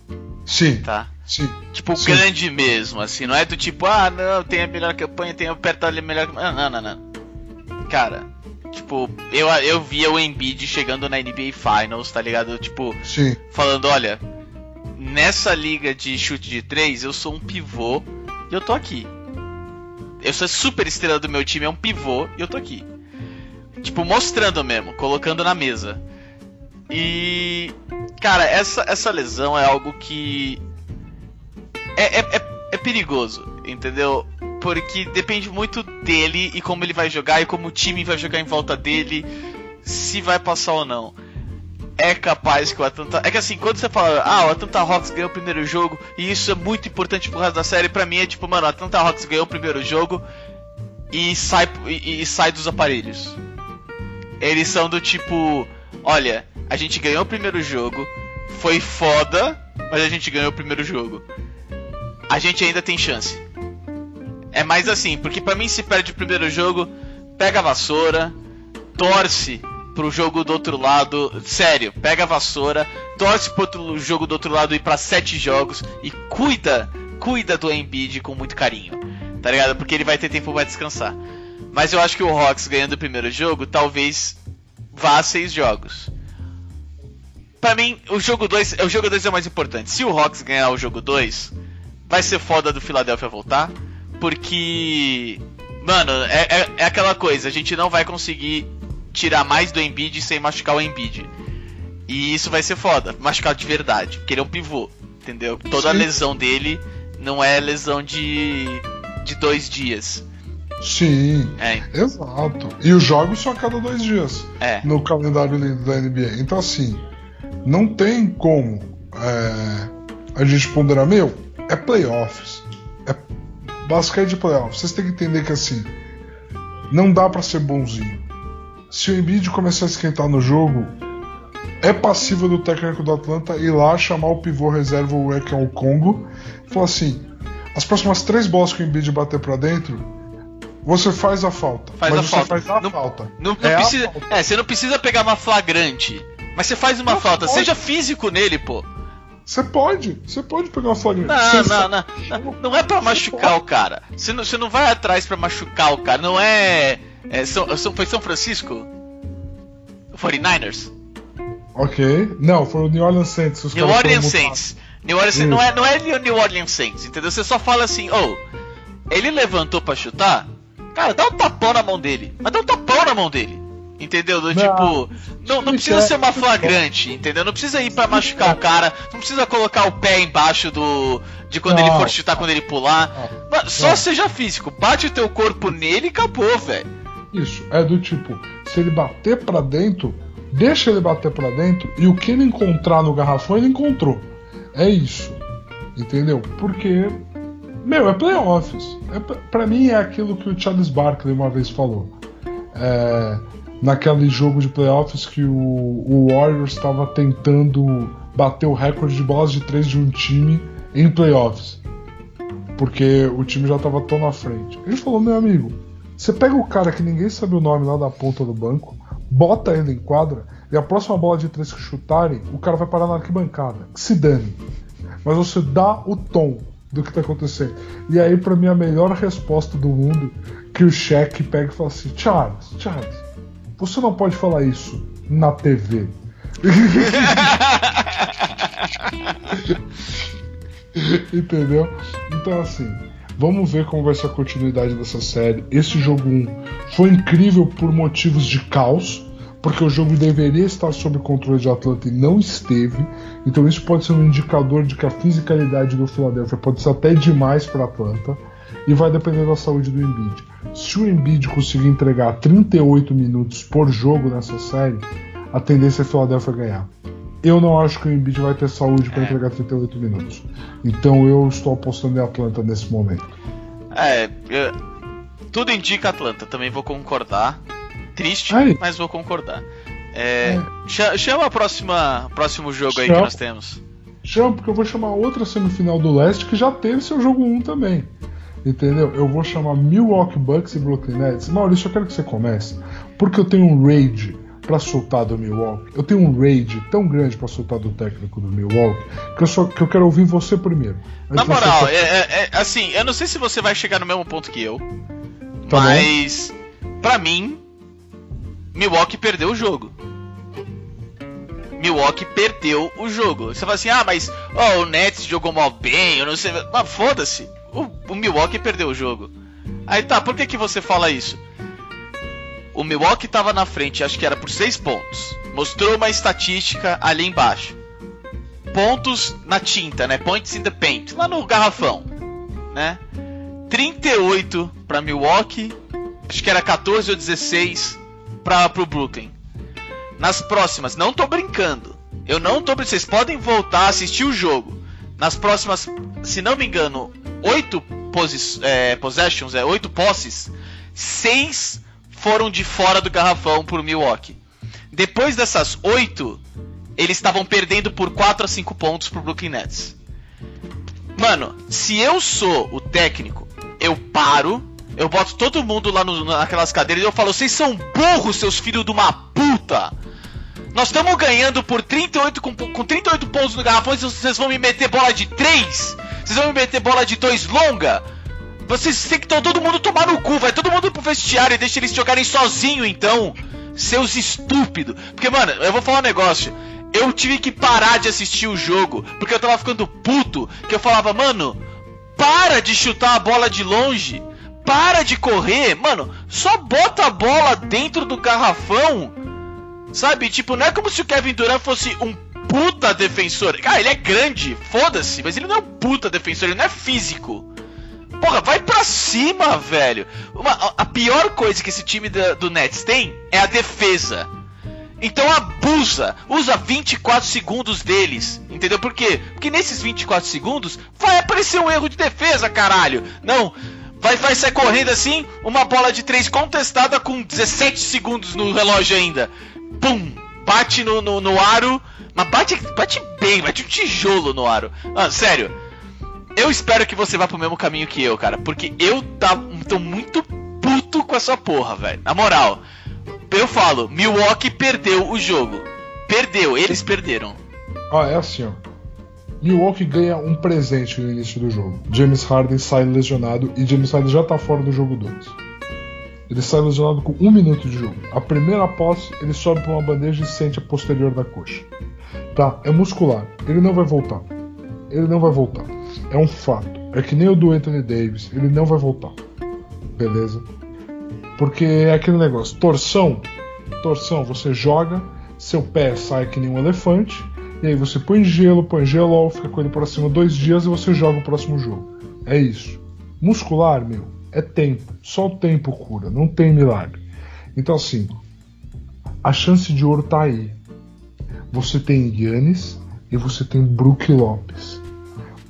Sim. Tá? Sim. Tipo, Sim. grande mesmo, assim. Não é do tipo, ah, não, tem a melhor campanha, tem o perto ali melhor. Não, não, não, não. Cara, tipo, eu, eu via o Embiid chegando na NBA Finals, tá ligado? Tipo, Sim. falando, olha, nessa liga de chute de três, eu sou um pivô e eu tô aqui. Eu sou a super estrela do meu time, é um pivô e eu tô aqui. Tipo, mostrando mesmo, colocando na mesa. E. Cara, essa, essa lesão é algo que é, é, é, é perigoso, entendeu? Porque depende muito dele e como ele vai jogar e como o time vai jogar em volta dele, se vai passar ou não. É capaz que o Atlanta. É que assim, quando você fala, ah, o Atlanta Hawks ganhou o primeiro jogo e isso é muito importante pro resto da série, pra mim é tipo, mano, o Atlanta Hawks ganhou o primeiro jogo e sai, e, e sai dos aparelhos. Eles são do tipo, olha, a gente ganhou o primeiro jogo, foi foda, mas a gente ganhou o primeiro jogo a gente ainda tem chance. É mais assim, porque para mim se perde o primeiro jogo, pega a vassoura, torce pro jogo do outro lado, sério, pega a vassoura, torce pro outro jogo do outro lado e para sete jogos e cuida, cuida do Embiid com muito carinho, tá ligado? Porque ele vai ter tempo para descansar. Mas eu acho que o Hawks ganhando o primeiro jogo, talvez vá a seis jogos. Para mim, o jogo 2, o jogo 2 é o mais importante. Se o Hawks ganhar o jogo 2, vai ser foda do Philadelphia voltar, porque, mano, é, é, é, aquela coisa, a gente não vai conseguir tirar mais do Embiid sem machucar o Embiid. E isso vai ser foda, machucar de verdade, porque ele é um pivô, entendeu? Toda Sim. lesão dele não é lesão de, de dois dias. Sim, é. exato. E os jogos são a cada dois dias é. no calendário da NBA. Então, assim, não tem como é, a gente ponderar, meu, é playoffs. É basquete de playoffs. Vocês têm que entender que assim, não dá para ser bonzinho. Se o Embiid começar a esquentar no jogo, é passível do técnico do Atlanta ir lá chamar o pivô reserva, o o Congo, e falar assim: as próximas três bolas que o Embiid bater para dentro, você faz a falta. Faz a você falta. faz a não, falta. Não, não é precisa, falta. é, você não precisa pegar uma flagrante. Mas você faz uma falta. pode. Seja físico nele, pô. Você pode, você pode pegar uma flagrante. Não, não, não, não. Não é pra machucar o cara. Você não, você não vai atrás pra machucar o cara. Não é. é São, São- foi São Francisco? 49ers? Ok. Não, foi o New Orleans Saints. Os New Orleans. Saints. New Orleans Saints. Não é, não é New Orleans Saints, entendeu? Você só fala assim, oh, ele levantou pra chutar, cara, dá um tapão na mão dele. Mas dá um tapão na mão dele. Entendeu? Do Não, tipo, não, não precisa é- ser uma flagrante, entendeu? Não precisa ir pra machucar o cara, não precisa colocar o pé embaixo do. de quando Não. ele for chutar, quando ele pular. Mano, só Não. seja físico, bate o teu corpo nele e acabou, velho. Isso, é do tipo, se ele bater pra dentro, deixa ele bater pra dentro e o que ele encontrar no garrafão, ele encontrou. É isso. Entendeu? Porque, meu, é playoffs. É, pra mim é aquilo que o Charles Barkley uma vez falou. É, naquele jogo de playoffs que o, o Warriors estava tentando bater o recorde de bolas de três de um time em playoffs. Porque o time já tava tão na frente. Ele falou, meu amigo, você pega o cara que ninguém sabe o nome lá da ponta do banco, bota ele em quadra, e a próxima bola de três que chutarem, o cara vai parar na arquibancada. Que se dane. Mas você dá o tom do que tá acontecendo. E aí, para mim, a melhor resposta do mundo que o cheque pega e fala assim: Charles, Charles, você não pode falar isso na TV. Entendeu? Então, assim, vamos ver como vai ser a continuidade dessa série. Esse jogo 1 foi incrível por motivos de caos, porque o jogo deveria estar sob controle de Atlanta e não esteve. Então, isso pode ser um indicador de que a fisicalidade do Philadelphia pode ser até demais para Atlanta. E vai depender da saúde do Embiid. Se o Embiid conseguir entregar 38 minutos por jogo nessa série, a tendência é a Philadelphia ganhar. Eu não acho que o Embiid vai ter saúde para é. entregar 38 minutos. Então eu estou apostando em Atlanta nesse momento. É, eu, tudo indica Atlanta, também vou concordar. Triste, mas vou concordar. É, é. Chama o próximo jogo chama, aí que nós temos. Chama, porque eu vou chamar outra semifinal do leste que já teve seu jogo 1 também. Entendeu? Eu vou chamar Milwaukee Bucks e Brooklyn Nets. Maurício, eu quero que você comece. Porque eu tenho um rage para soltar do Milwaukee. Eu tenho um rage tão grande para soltar do técnico do Milwaukee que eu, só, que eu quero ouvir você primeiro. Na moral, é, é, é, assim, eu não sei se você vai chegar no mesmo ponto que eu, tá mas para mim, Milwaukee perdeu o jogo. Milwaukee perdeu o jogo. Você fala assim, ah, mas oh, o Nets jogou mal bem, eu não sei. Mas foda-se, o, o Milwaukee perdeu o jogo. Aí tá, por que, que você fala isso? O Milwaukee estava na frente, acho que era por 6 pontos. Mostrou uma estatística ali embaixo. Pontos na tinta, né? Points in the paint, lá no garrafão, né? 38 para Milwaukee, acho que era 14 ou 16 para o Brooklyn. Nas próximas, não tô brincando. Eu não tô. Vocês podem voltar a assistir o jogo. Nas próximas, se não me engano, 8 é, possessions, é, 8 posses, 6 foram de fora do garrafão por Milwaukee. Depois dessas oito, eles estavam perdendo por 4 a 5 pontos pro Brooklyn Nets. Mano, se eu sou o técnico, eu paro, eu boto todo mundo lá no, naquelas cadeiras e eu falo: vocês são burros, seus filhos de uma puta! Nós estamos ganhando por 38 com, com 38 pontos no garrafão e vocês vão me meter bola de 3? Vocês vão me meter bola de 2 longa? Vocês têm que todo mundo tomar no cu, vai todo mundo pro vestiário e deixa eles jogarem sozinho então. Seus estúpidos. Porque, mano, eu vou falar um negócio. Eu tive que parar de assistir o jogo, porque eu tava ficando puto, que eu falava, mano, para de chutar a bola de longe. Para de correr, mano, só bota a bola dentro do garrafão. Sabe? Tipo, não é como se o Kevin Durant fosse um puta defensor. Cara, ele é grande, foda-se, mas ele não é um puta defensor, ele não é físico. Porra, vai pra cima, velho. Uma, a pior coisa que esse time do, do Nets tem é a defesa. Então abusa, usa 24 segundos deles, entendeu? Por quê? Porque nesses 24 segundos vai aparecer um erro de defesa, caralho. Não, vai, vai sair correndo assim, uma bola de 3 contestada com 17 segundos no relógio ainda. Pum! Bate no, no, no aro, mas bate, bate bem, bate um tijolo no aro. Ah, sério, eu espero que você vá pro mesmo caminho que eu, cara. Porque eu tá, tô muito puto com essa porra, velho. Na moral, eu falo, Milwaukee perdeu o jogo. Perdeu, eles perderam. Ah, é assim, ó. Milwaukee ganha um presente no início do jogo. James Harden sai lesionado e James Harden já tá fora do jogo 2. Ele sai lesionado com um minuto de jogo. A primeira posse, ele sobe pra uma bandeja e sente a posterior da coxa. Tá, é muscular. Ele não vai voltar. Ele não vai voltar. É um fato. É que nem o do Anthony Davis, ele não vai voltar. Beleza? Porque é aquele negócio, torção, torção, você joga, seu pé sai que nem um elefante, e aí você põe gelo, põe gelo, fica com ele por cima dois dias e você joga o próximo jogo. É isso. Muscular, meu, é tempo. Só o tempo cura, não tem milagre. Então assim, a chance de ouro tá aí. Você tem Yannis e você tem Brook Lopes.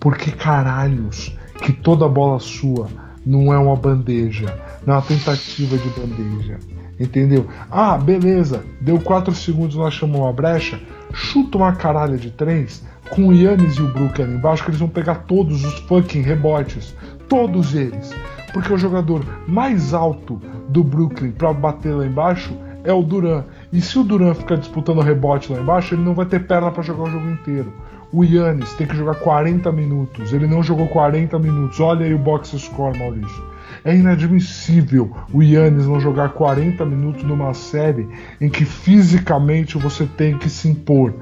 Por que caralhos que toda bola sua não é uma bandeja, não é uma tentativa de bandeja? Entendeu? Ah, beleza, deu 4 segundos, nós chamamos uma brecha, chuta uma caralha de 3 com o Yannis e o Brook ali embaixo, que eles vão pegar todos os fucking rebotes. Todos eles. Porque o jogador mais alto do Brooklyn para bater lá embaixo é o Duran. E se o Duran ficar disputando rebote lá embaixo, ele não vai ter perna para jogar o jogo inteiro. O Yannis tem que jogar 40 minutos. Ele não jogou 40 minutos. Olha aí o box score, Maurício. É inadmissível o Yannis não jogar 40 minutos numa série em que fisicamente você tem que se impor.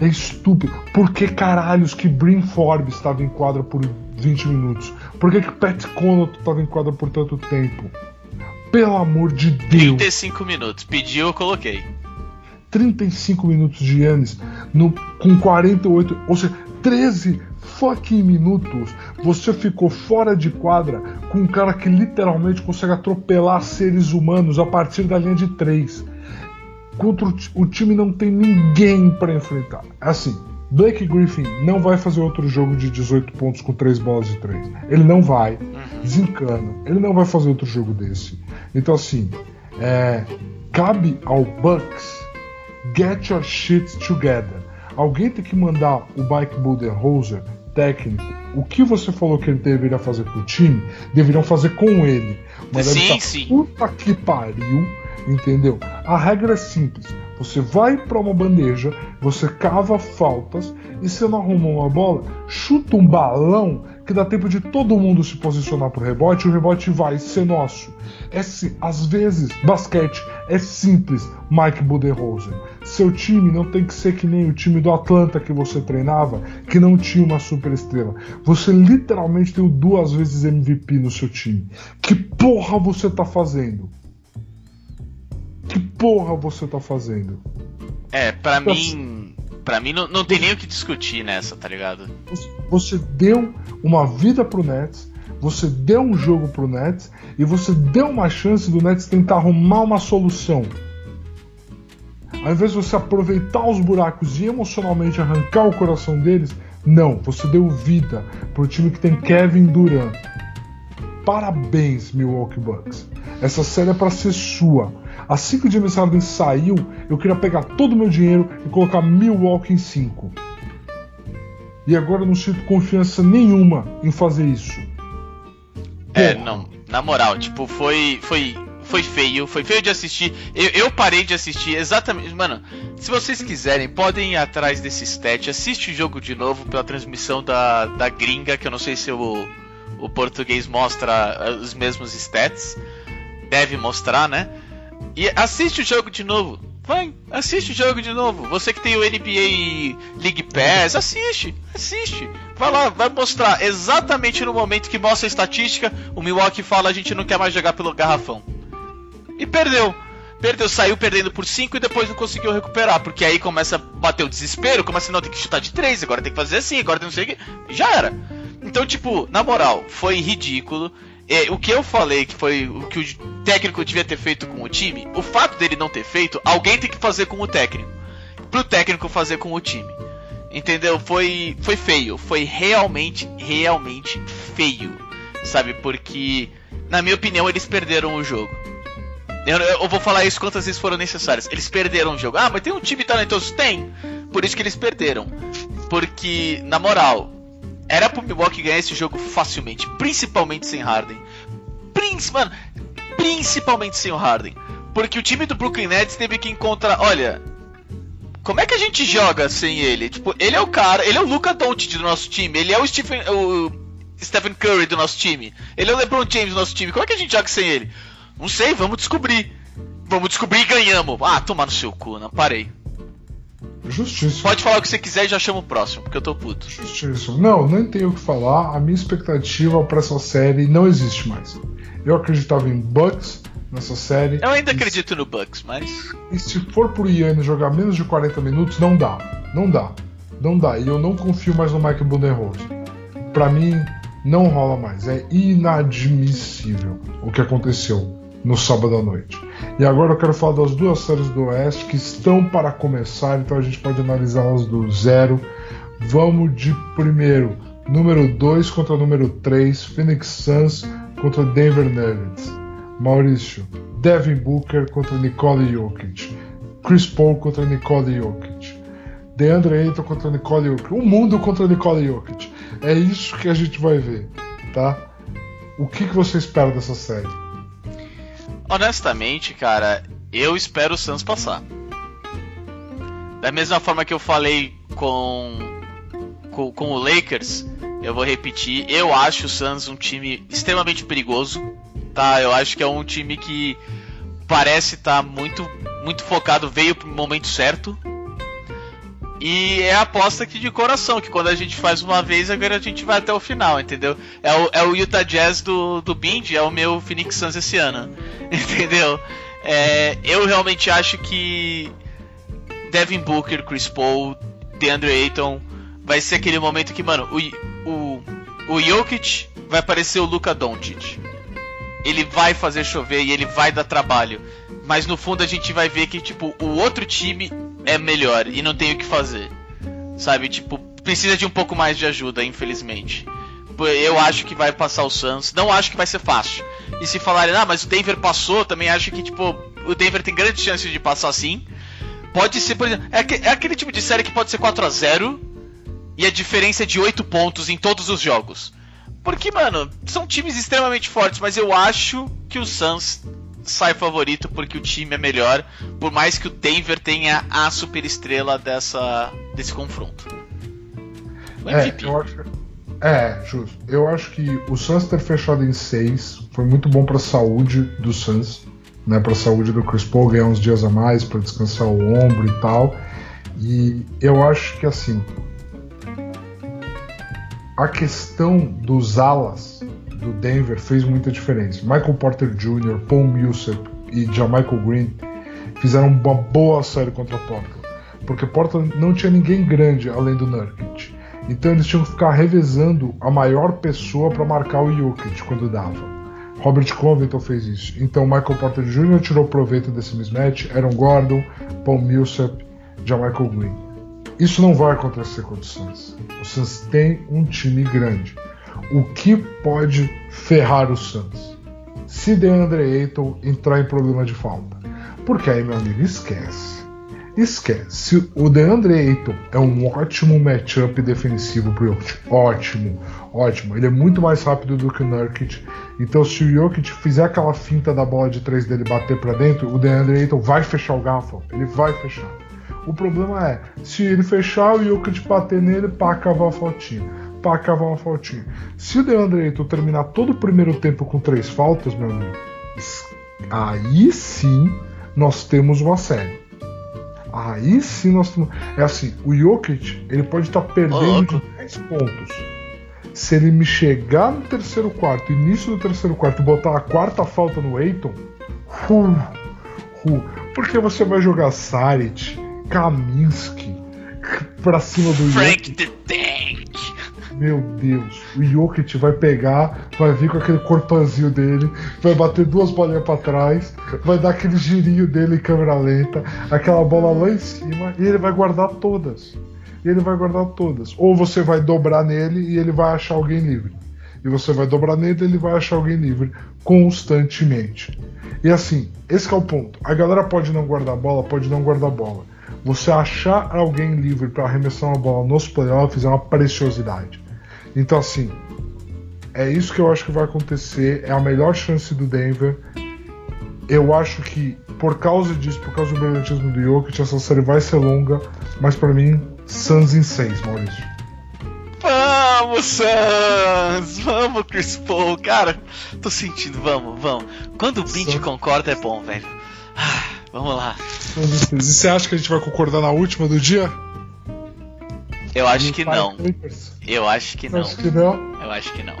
É estúpido. Por que caralhos que Brim Forbes estava em quadra por 20 minutos? Por que, que Pat Connaughton estava em quadra por tanto tempo? Pelo amor de Deus. 35 minutos. Pediu, eu coloquei. 35 minutos de Yannis no, com 48, ou seja, 13 fucking minutos você ficou fora de quadra com um cara que literalmente consegue atropelar seres humanos a partir da linha de 3. Contra o, o time não tem ninguém para enfrentar. Assim, Blake Griffin não vai fazer outro jogo de 18 pontos com 3 bolas de 3. Ele não vai. Uhum. Desencana. Ele não vai fazer outro jogo desse. Então, assim, é, cabe ao Bucks get your shit together. Alguém tem que mandar o Mike Budenholzer, técnico, o que você falou que ele deveria fazer com o time, deveriam fazer com ele. Mas sim, tá, sim. Puta que pariu, entendeu? A regra é simples. Você vai para uma bandeja, você cava faltas e se não arruma uma bola, chuta um balão que dá tempo de todo mundo se posicionar pro rebote e o rebote vai ser nosso. É, às vezes, basquete é simples, Mike Budenholzer. Seu time não tem que ser que nem o time do Atlanta que você treinava, que não tinha uma super estrela. Você literalmente tem duas vezes MVP no seu time. Que porra você tá fazendo? Que porra você tá fazendo? É, para mim, para mim não, não tem nem o que discutir nessa, tá ligado? Você deu uma vida pro Nets, você deu um jogo pro Nets e você deu uma chance do Nets tentar arrumar uma solução. Ao invés de você aproveitar os buracos e emocionalmente arrancar o coração deles, não, você deu vida pro time que tem Kevin Durant. Parabéns, Milwaukee Bucks. Essa série é para ser sua. Assim que o James Harden saiu, eu queria pegar todo o meu dinheiro e colocar Milwaukee em 5. E agora eu não sinto confiança nenhuma em fazer isso. É, não. Na moral, tipo, foi. Foi. Foi feio, foi feio de assistir. Eu, eu, parei de assistir exatamente. Mano, se vocês quiserem, podem ir atrás desse stat. Assiste o jogo de novo pela transmissão da, da gringa, que eu não sei se o, o português mostra os mesmos stats. Deve mostrar, né? E assiste o jogo de novo. Vai, assiste o jogo de novo. Você que tem o NBA League Pass, assiste, assiste. Vai lá, vai mostrar exatamente no momento que mostra a estatística, o Milwaukee fala a gente não quer mais jogar pelo garrafão. E perdeu. Perdeu, saiu perdendo por 5 e depois não conseguiu recuperar. Porque aí começa a bater o desespero, começa a não ter que chutar de 3, agora tem que fazer assim, agora tem não sei o que. Já era. Então, tipo, na moral, foi ridículo. É, o que eu falei que foi o que o técnico devia ter feito com o time, o fato dele não ter feito, alguém tem que fazer com o técnico. Pro técnico fazer com o time. Entendeu? Foi, foi feio. Foi realmente, realmente feio. Sabe? Porque, na minha opinião, eles perderam o jogo. Eu, eu, vou falar isso quantas vezes foram necessárias. Eles perderam o jogo. Ah, mas tem um time talentoso? Tem. Por isso que eles perderam. Porque, na moral, era pro Milwaukee ganhar esse jogo facilmente, principalmente sem Harden. Princ mano, principalmente sem o Harden. Porque o time do Brooklyn Nets teve que encontrar. Olha, como é que a gente joga sem ele? Tipo, ele é o cara, ele é o Luca Doncic do nosso time, ele é o Stephen, o Stephen Curry do nosso time, ele é o LeBron James do nosso time. Como é que a gente joga sem ele? Não sei, vamos descobrir. Vamos descobrir e ganhamos. Ah, tomar no seu cu, não parei. Justiça. Pode falar o que você quiser e já chama o próximo, porque eu tô puto. Justiça. Não, nem tenho o que falar. A minha expectativa para essa série não existe mais. Eu acreditava em Bucks nessa série. Eu ainda acredito no Bucks, mas. E se for pro Yannis jogar menos de 40 minutos, não dá. Não dá. Não dá. E eu não confio mais no Mike Budenholzer. Pra mim, não rola mais. É inadmissível o que aconteceu no sábado à noite. E agora eu quero falar das duas séries do Oeste que estão para começar, então a gente pode analisá-las do zero. Vamos de primeiro, número 2 contra número 3, Phoenix Suns contra Denver Nuggets. Maurício, Devin Booker contra Nicole Jokic. Chris Paul contra Nicole Jokic. DeAndre Ayton contra Nicole Jokic. O mundo contra Nicole Jokic. É isso que a gente vai ver, tá? o que, que você espera dessa série? Honestamente, cara, eu espero o Suns passar. Da mesma forma que eu falei com, com, com o Lakers, eu vou repetir. Eu acho o Suns um time extremamente perigoso. Tá? Eu acho que é um time que parece estar tá muito, muito focado, veio pro momento certo. E é a aposta aqui de coração, que quando a gente faz uma vez, agora a gente vai até o final, entendeu? É o, é o Utah Jazz do, do Bind, é o meu Phoenix Suns esse ano, entendeu? É, eu realmente acho que Devin Booker, Chris Paul, DeAndre Ayton vai ser aquele momento que, mano, o, o, o Jokic vai parecer o Luka Doncic. Ele vai fazer chover e ele vai dar trabalho. Mas no fundo a gente vai ver que, tipo, o outro time é melhor e não tem o que fazer. Sabe? Tipo, precisa de um pouco mais de ajuda, infelizmente. Eu acho que vai passar o Suns. Não acho que vai ser fácil. E se falarem, ah, mas o Denver passou, também acho que, tipo, o Denver tem grande chance de passar sim. Pode ser, por exemplo, é, é aquele tipo de série que pode ser 4 a 0 e a diferença é de 8 pontos em todos os jogos. Porque, mano, são times extremamente fortes, mas eu acho que o Suns sai favorito porque o time é melhor, por mais que o Denver tenha a superestrela dessa desse confronto. É, eu acho, é, justo. Eu acho que o Suns ter fechado em 6 foi muito bom para a saúde do Suns, né, para a saúde do Chris Paul ganhar uns dias a mais para descansar o ombro e tal. E eu acho que assim, a questão dos alas do Denver fez muita diferença. Michael Porter Jr., Paul Millsap e Jamichael Green fizeram uma boa série contra Portland, porque Portland não tinha ninguém grande além do Nurkic. Então eles tinham que ficar revezando a maior pessoa para marcar o Jokic quando dava. Robert Covington fez isso. Então Michael Porter Jr. tirou proveito desse mismatch, Aaron Gordon, Paul Millsap, Jamichael Green. Isso não vai acontecer com o Suns. O Suns tem um time grande o que pode ferrar o Santos? Se DeAndre Ayton entrar em problema de falta. Porque aí, meu amigo, esquece. Esquece. O DeAndre Ayton é um ótimo matchup defensivo pro Jokic. Ótimo, ótimo. Ele é muito mais rápido do que o Nurkic. Então, se o Jokic fizer aquela finta da bola de três dele bater para dentro, o DeAndre Ayton vai fechar o garrafão. Ele vai fechar. O problema é, se ele fechar, o Jokic bater nele, para cavar a faltinha para cavar uma faltinha. Se o Deandre Ayton terminar todo o primeiro tempo com três faltas, meu amigo, aí sim nós temos uma série. Aí sim nós temos. É assim, o Jokic ele pode estar tá perdendo de 10 pontos. Se ele me chegar no terceiro quarto, início do terceiro quarto, e botar a quarta falta no Eiton, uh, uh, porque você vai jogar Saric, Kaminsky pra cima do Frank Jokic. the Tank. Meu Deus, o Jokic vai pegar, vai vir com aquele corpanzinho dele, vai bater duas bolinhas para trás, vai dar aquele girinho dele em câmera lenta, aquela bola lá em cima e ele vai guardar todas. Ele vai guardar todas. Ou você vai dobrar nele e ele vai achar alguém livre. E você vai dobrar nele e ele vai achar alguém livre constantemente. E assim, esse é o ponto. A galera pode não guardar bola, pode não guardar bola. Você achar alguém livre para arremessar uma bola nos playoffs é uma preciosidade. Então, assim, é isso que eu acho que vai acontecer. É a melhor chance do Denver. Eu acho que, por causa disso, por causa do brilhantismo do Jokic, essa série vai ser longa. Mas para mim, Suns em 6, Maurício. Vamos, Suns! Vamos, Chris Paul! Cara, tô sentindo, vamos, vamos. Quando o Bint concorda é bom, velho. Ah, vamos lá. E você acha que a gente vai concordar na última do dia? Eu acho que não. Eu acho que não. Acho que não? Eu acho que não.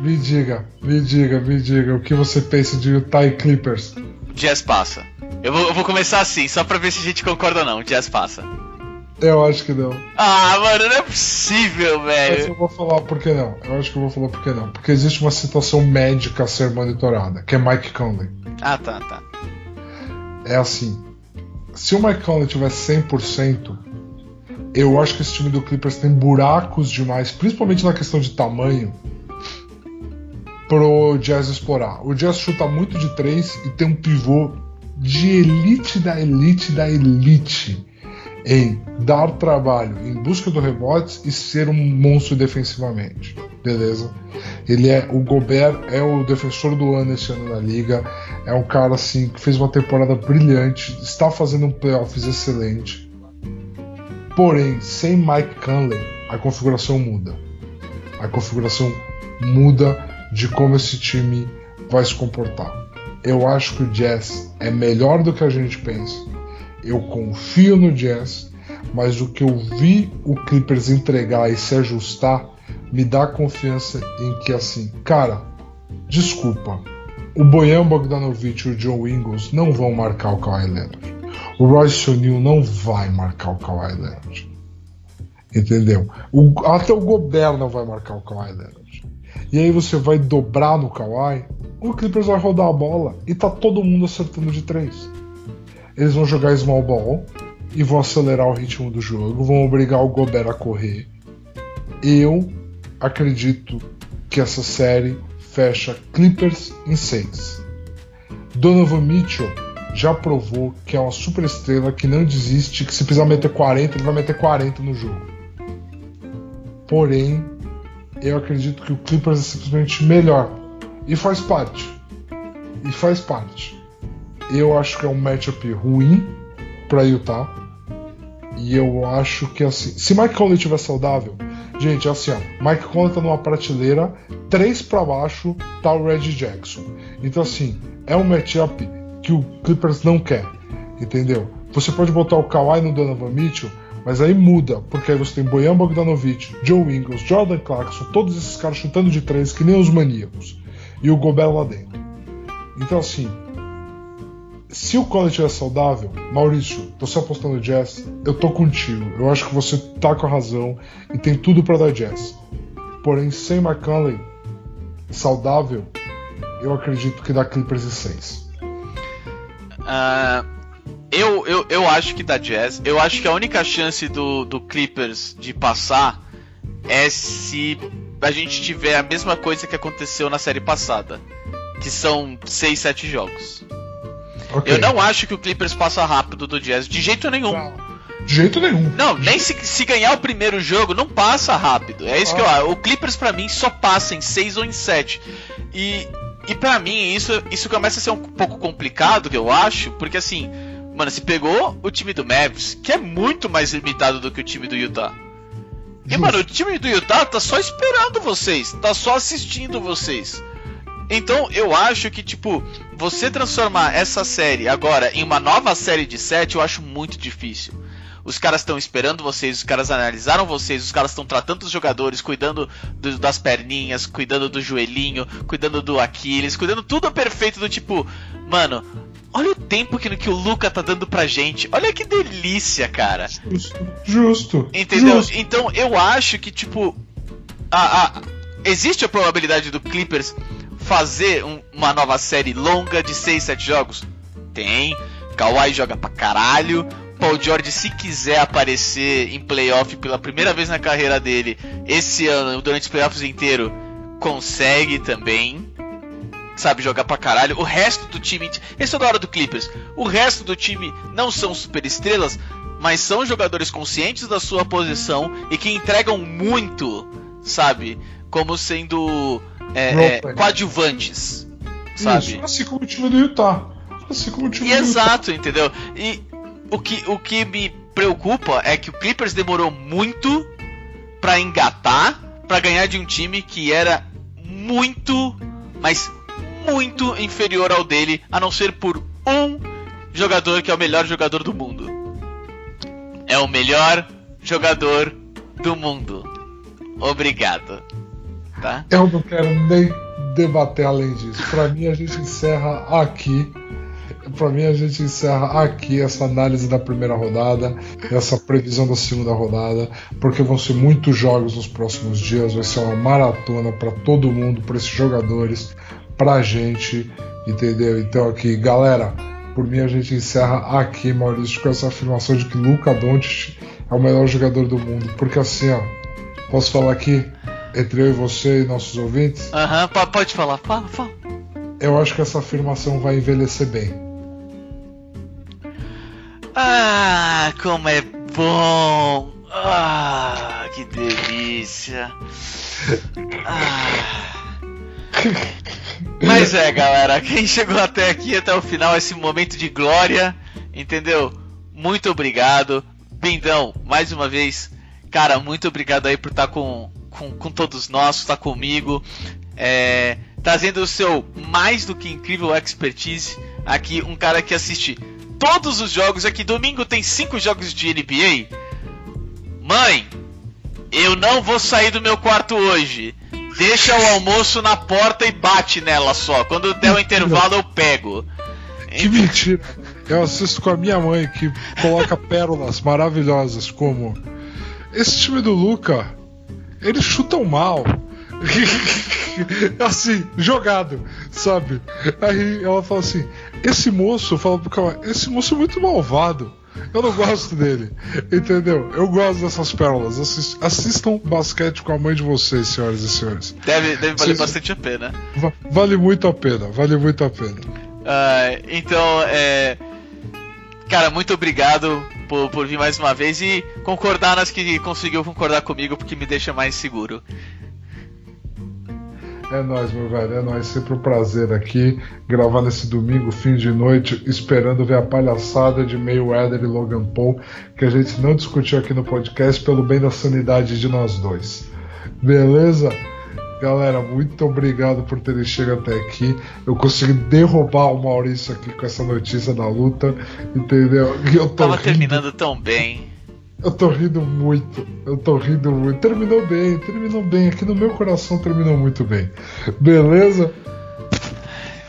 Me diga, me diga, me diga o que você pensa de Utah Clippers. Jazz passa. Eu vou, eu vou começar assim, só pra ver se a gente concorda ou não. Jazz passa. Eu acho que não. Ah, mano, não é possível, velho. Mas eu vou falar por que não. Eu acho que eu vou falar por que não. Porque existe uma situação médica a ser monitorada, que é Mike Conley. Ah, tá, tá. É assim. Se o Mike Conley tiver 100%, eu acho que esse time do Clippers tem buracos demais, principalmente na questão de tamanho, pro Jazz explorar. O Jazz chuta muito de três e tem um pivô de elite da elite da elite em dar trabalho em busca do rebotes e ser um monstro defensivamente. Beleza? Ele é o Gobert é o defensor do ano esse ano na liga. É um cara assim que fez uma temporada brilhante, está fazendo um playoffs excelente. Porém, sem Mike Conley, a configuração muda. A configuração muda de como esse time vai se comportar. Eu acho que o Jazz é melhor do que a gente pensa eu confio no Jazz, mas o que eu vi o Clippers entregar e se ajustar me dá confiança em que assim, cara, desculpa, o Bojan Bogdanovic e o John Ingles não vão marcar o Kawhi Leonard. O Royce O'Neal não vai marcar o Kawhi Leonard. Entendeu? O, até o Gobert não vai marcar o Kawhi Leonard. E aí você vai dobrar no Kawhi, o Clippers vai rodar a bola e tá todo mundo acertando de três. Eles vão jogar small ball e vão acelerar o ritmo do jogo, vão obrigar o Gobert a correr. Eu acredito que essa série fecha Clippers em 6. Donovan Mitchell já provou que é uma super estrela que não desiste, que se precisar meter 40, ele vai meter 40 no jogo. Porém, eu acredito que o Clippers é simplesmente melhor. E faz parte. E faz parte. Eu acho que é um matchup ruim para Utah. E eu acho que assim, se Mike Conley estiver saudável, gente, assim, ó, Mike Conley tá numa prateleira, três para baixo tá o Reggie Jackson. Então assim, é um matchup que o Clippers não quer, entendeu? Você pode botar o Kawhi no Donovan Mitchell, mas aí muda, porque aí você tem Bojan Bogdanovic, Joe Ingles, Jordan Clarkson, todos esses caras chutando de três que nem os maníacos. E o Gobert lá dentro. Então assim, se o College é saudável, Maurício, você apostando Jazz, eu tô contigo. Eu acho que você tá com a razão e tem tudo para dar Jazz. Porém, sem McCulley saudável, eu acredito que dá Clippers e 6. Uh, eu, eu, eu acho que dá Jazz. Eu acho que a única chance do, do Clippers de passar é se a gente tiver a mesma coisa que aconteceu na série passada. Que são 6, 7 jogos. Okay. Eu não acho que o Clippers passa rápido do Jazz, de jeito nenhum. De jeito nenhum. Não, nem se, se ganhar o primeiro jogo, não passa rápido. É isso ah. que eu acho. O Clippers para mim só passa em 6 ou em 7. E, e para mim isso, isso começa a ser um pouco complicado, eu acho, porque assim, mano, se pegou o time do Mavs, que é muito mais limitado do que o time do Utah. E, mano, o time do Utah tá só esperando vocês, tá só assistindo vocês. Então eu acho que, tipo, você transformar essa série agora em uma nova série de 7, eu acho muito difícil. Os caras estão esperando vocês, os caras analisaram vocês, os caras estão tratando os jogadores, cuidando do, das perninhas, cuidando do joelhinho, cuidando do Aquiles, cuidando tudo perfeito do tipo, mano, olha o tempo que, que o Luca tá dando pra gente. Olha que delícia, cara. Justo. Justo. Entendeu? Justo. Então eu acho que, tipo, a, a, existe a probabilidade do Clippers fazer um, uma nova série longa de 6, 7 jogos? Tem. Kawhi joga pra caralho. Paul George, se quiser aparecer em playoff pela primeira vez na carreira dele esse ano, durante os playoffs inteiro, consegue também. Sabe jogar pra caralho. O resto do time. Esse é da hora do Clippers. O resto do time não são super estrelas, mas são jogadores conscientes da sua posição e que entregam muito, sabe? Como sendo é, é, coadjuvantes, sabe? Isso, assim como o time do Utah. Assim como o time e do Exato, Utah. entendeu? E o que, o que me preocupa é que o Clippers demorou muito para engatar, para ganhar de um time que era muito, mas muito inferior ao dele, a não ser por um jogador que é o melhor jogador do mundo. É o melhor jogador do mundo. Obrigado tá? Eu não quero nem debater além disso. Para mim, a gente encerra aqui. Para mim, a gente encerra aqui essa análise da primeira rodada, essa previsão da segunda rodada, porque vão ser muitos jogos nos próximos dias. Vai ser uma maratona para todo mundo, para esses jogadores, para a gente, entendeu? Então, aqui, galera, por mim, a gente encerra aqui, Maurício, com essa afirmação de que Luca Doncic é o melhor jogador do mundo, porque assim, ó, posso falar aqui, entre eu e você e nossos ouvintes? Aham, uhum, pode falar, fala, fala. Eu acho que essa afirmação vai envelhecer bem. Ah, como é bom! Ah, que delícia! Ah. Mas é, galera, quem chegou até aqui, até o final, esse momento de glória, entendeu? Muito obrigado. Bendão, mais uma vez, cara, muito obrigado aí por estar com, com, com todos nós, estar comigo, é, trazendo o seu mais do que incrível expertise. Aqui, um cara que assiste todos os jogos. Aqui, domingo tem cinco jogos de NBA. Mãe, eu não vou sair do meu quarto hoje. Deixa o almoço na porta e bate nela só. Quando der o intervalo, eu pego. Que mentira! Eu assisto com a minha mãe que coloca pérolas maravilhosas como esse time do Luca, eles chutam mal. assim, jogado, sabe? Aí ela fala assim: esse moço, fala pro Kawhi, esse moço é muito malvado. Eu não gosto dele, entendeu? Eu gosto dessas pérolas. Assist, assistam basquete com a mãe de vocês, senhoras e senhores. Deve, deve valer Vocês, bastante a pena. Vale muito a pena, vale muito a pena. Uh, então, é. Cara, muito obrigado por, por vir mais uma vez e concordar nas que conseguiu concordar comigo, porque me deixa mais seguro. É nóis, meu velho, é nóis. Sempre um prazer aqui gravar nesse domingo, fim de noite, esperando ver a palhaçada de Mayweather e Logan Paul, que a gente não discutiu aqui no podcast pelo bem da sanidade de nós dois. Beleza? Galera, muito obrigado por terem chegado até aqui. Eu consegui derrubar o Maurício aqui com essa notícia da luta, entendeu? Eu Tava rindo. terminando tão bem. Eu tô rindo muito, eu tô rindo muito. Terminou bem, terminou bem. Aqui no meu coração terminou muito bem. Beleza?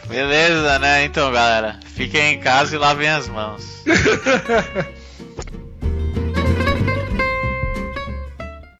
Beleza, né? Então, galera, fiquem em casa e lavem as mãos.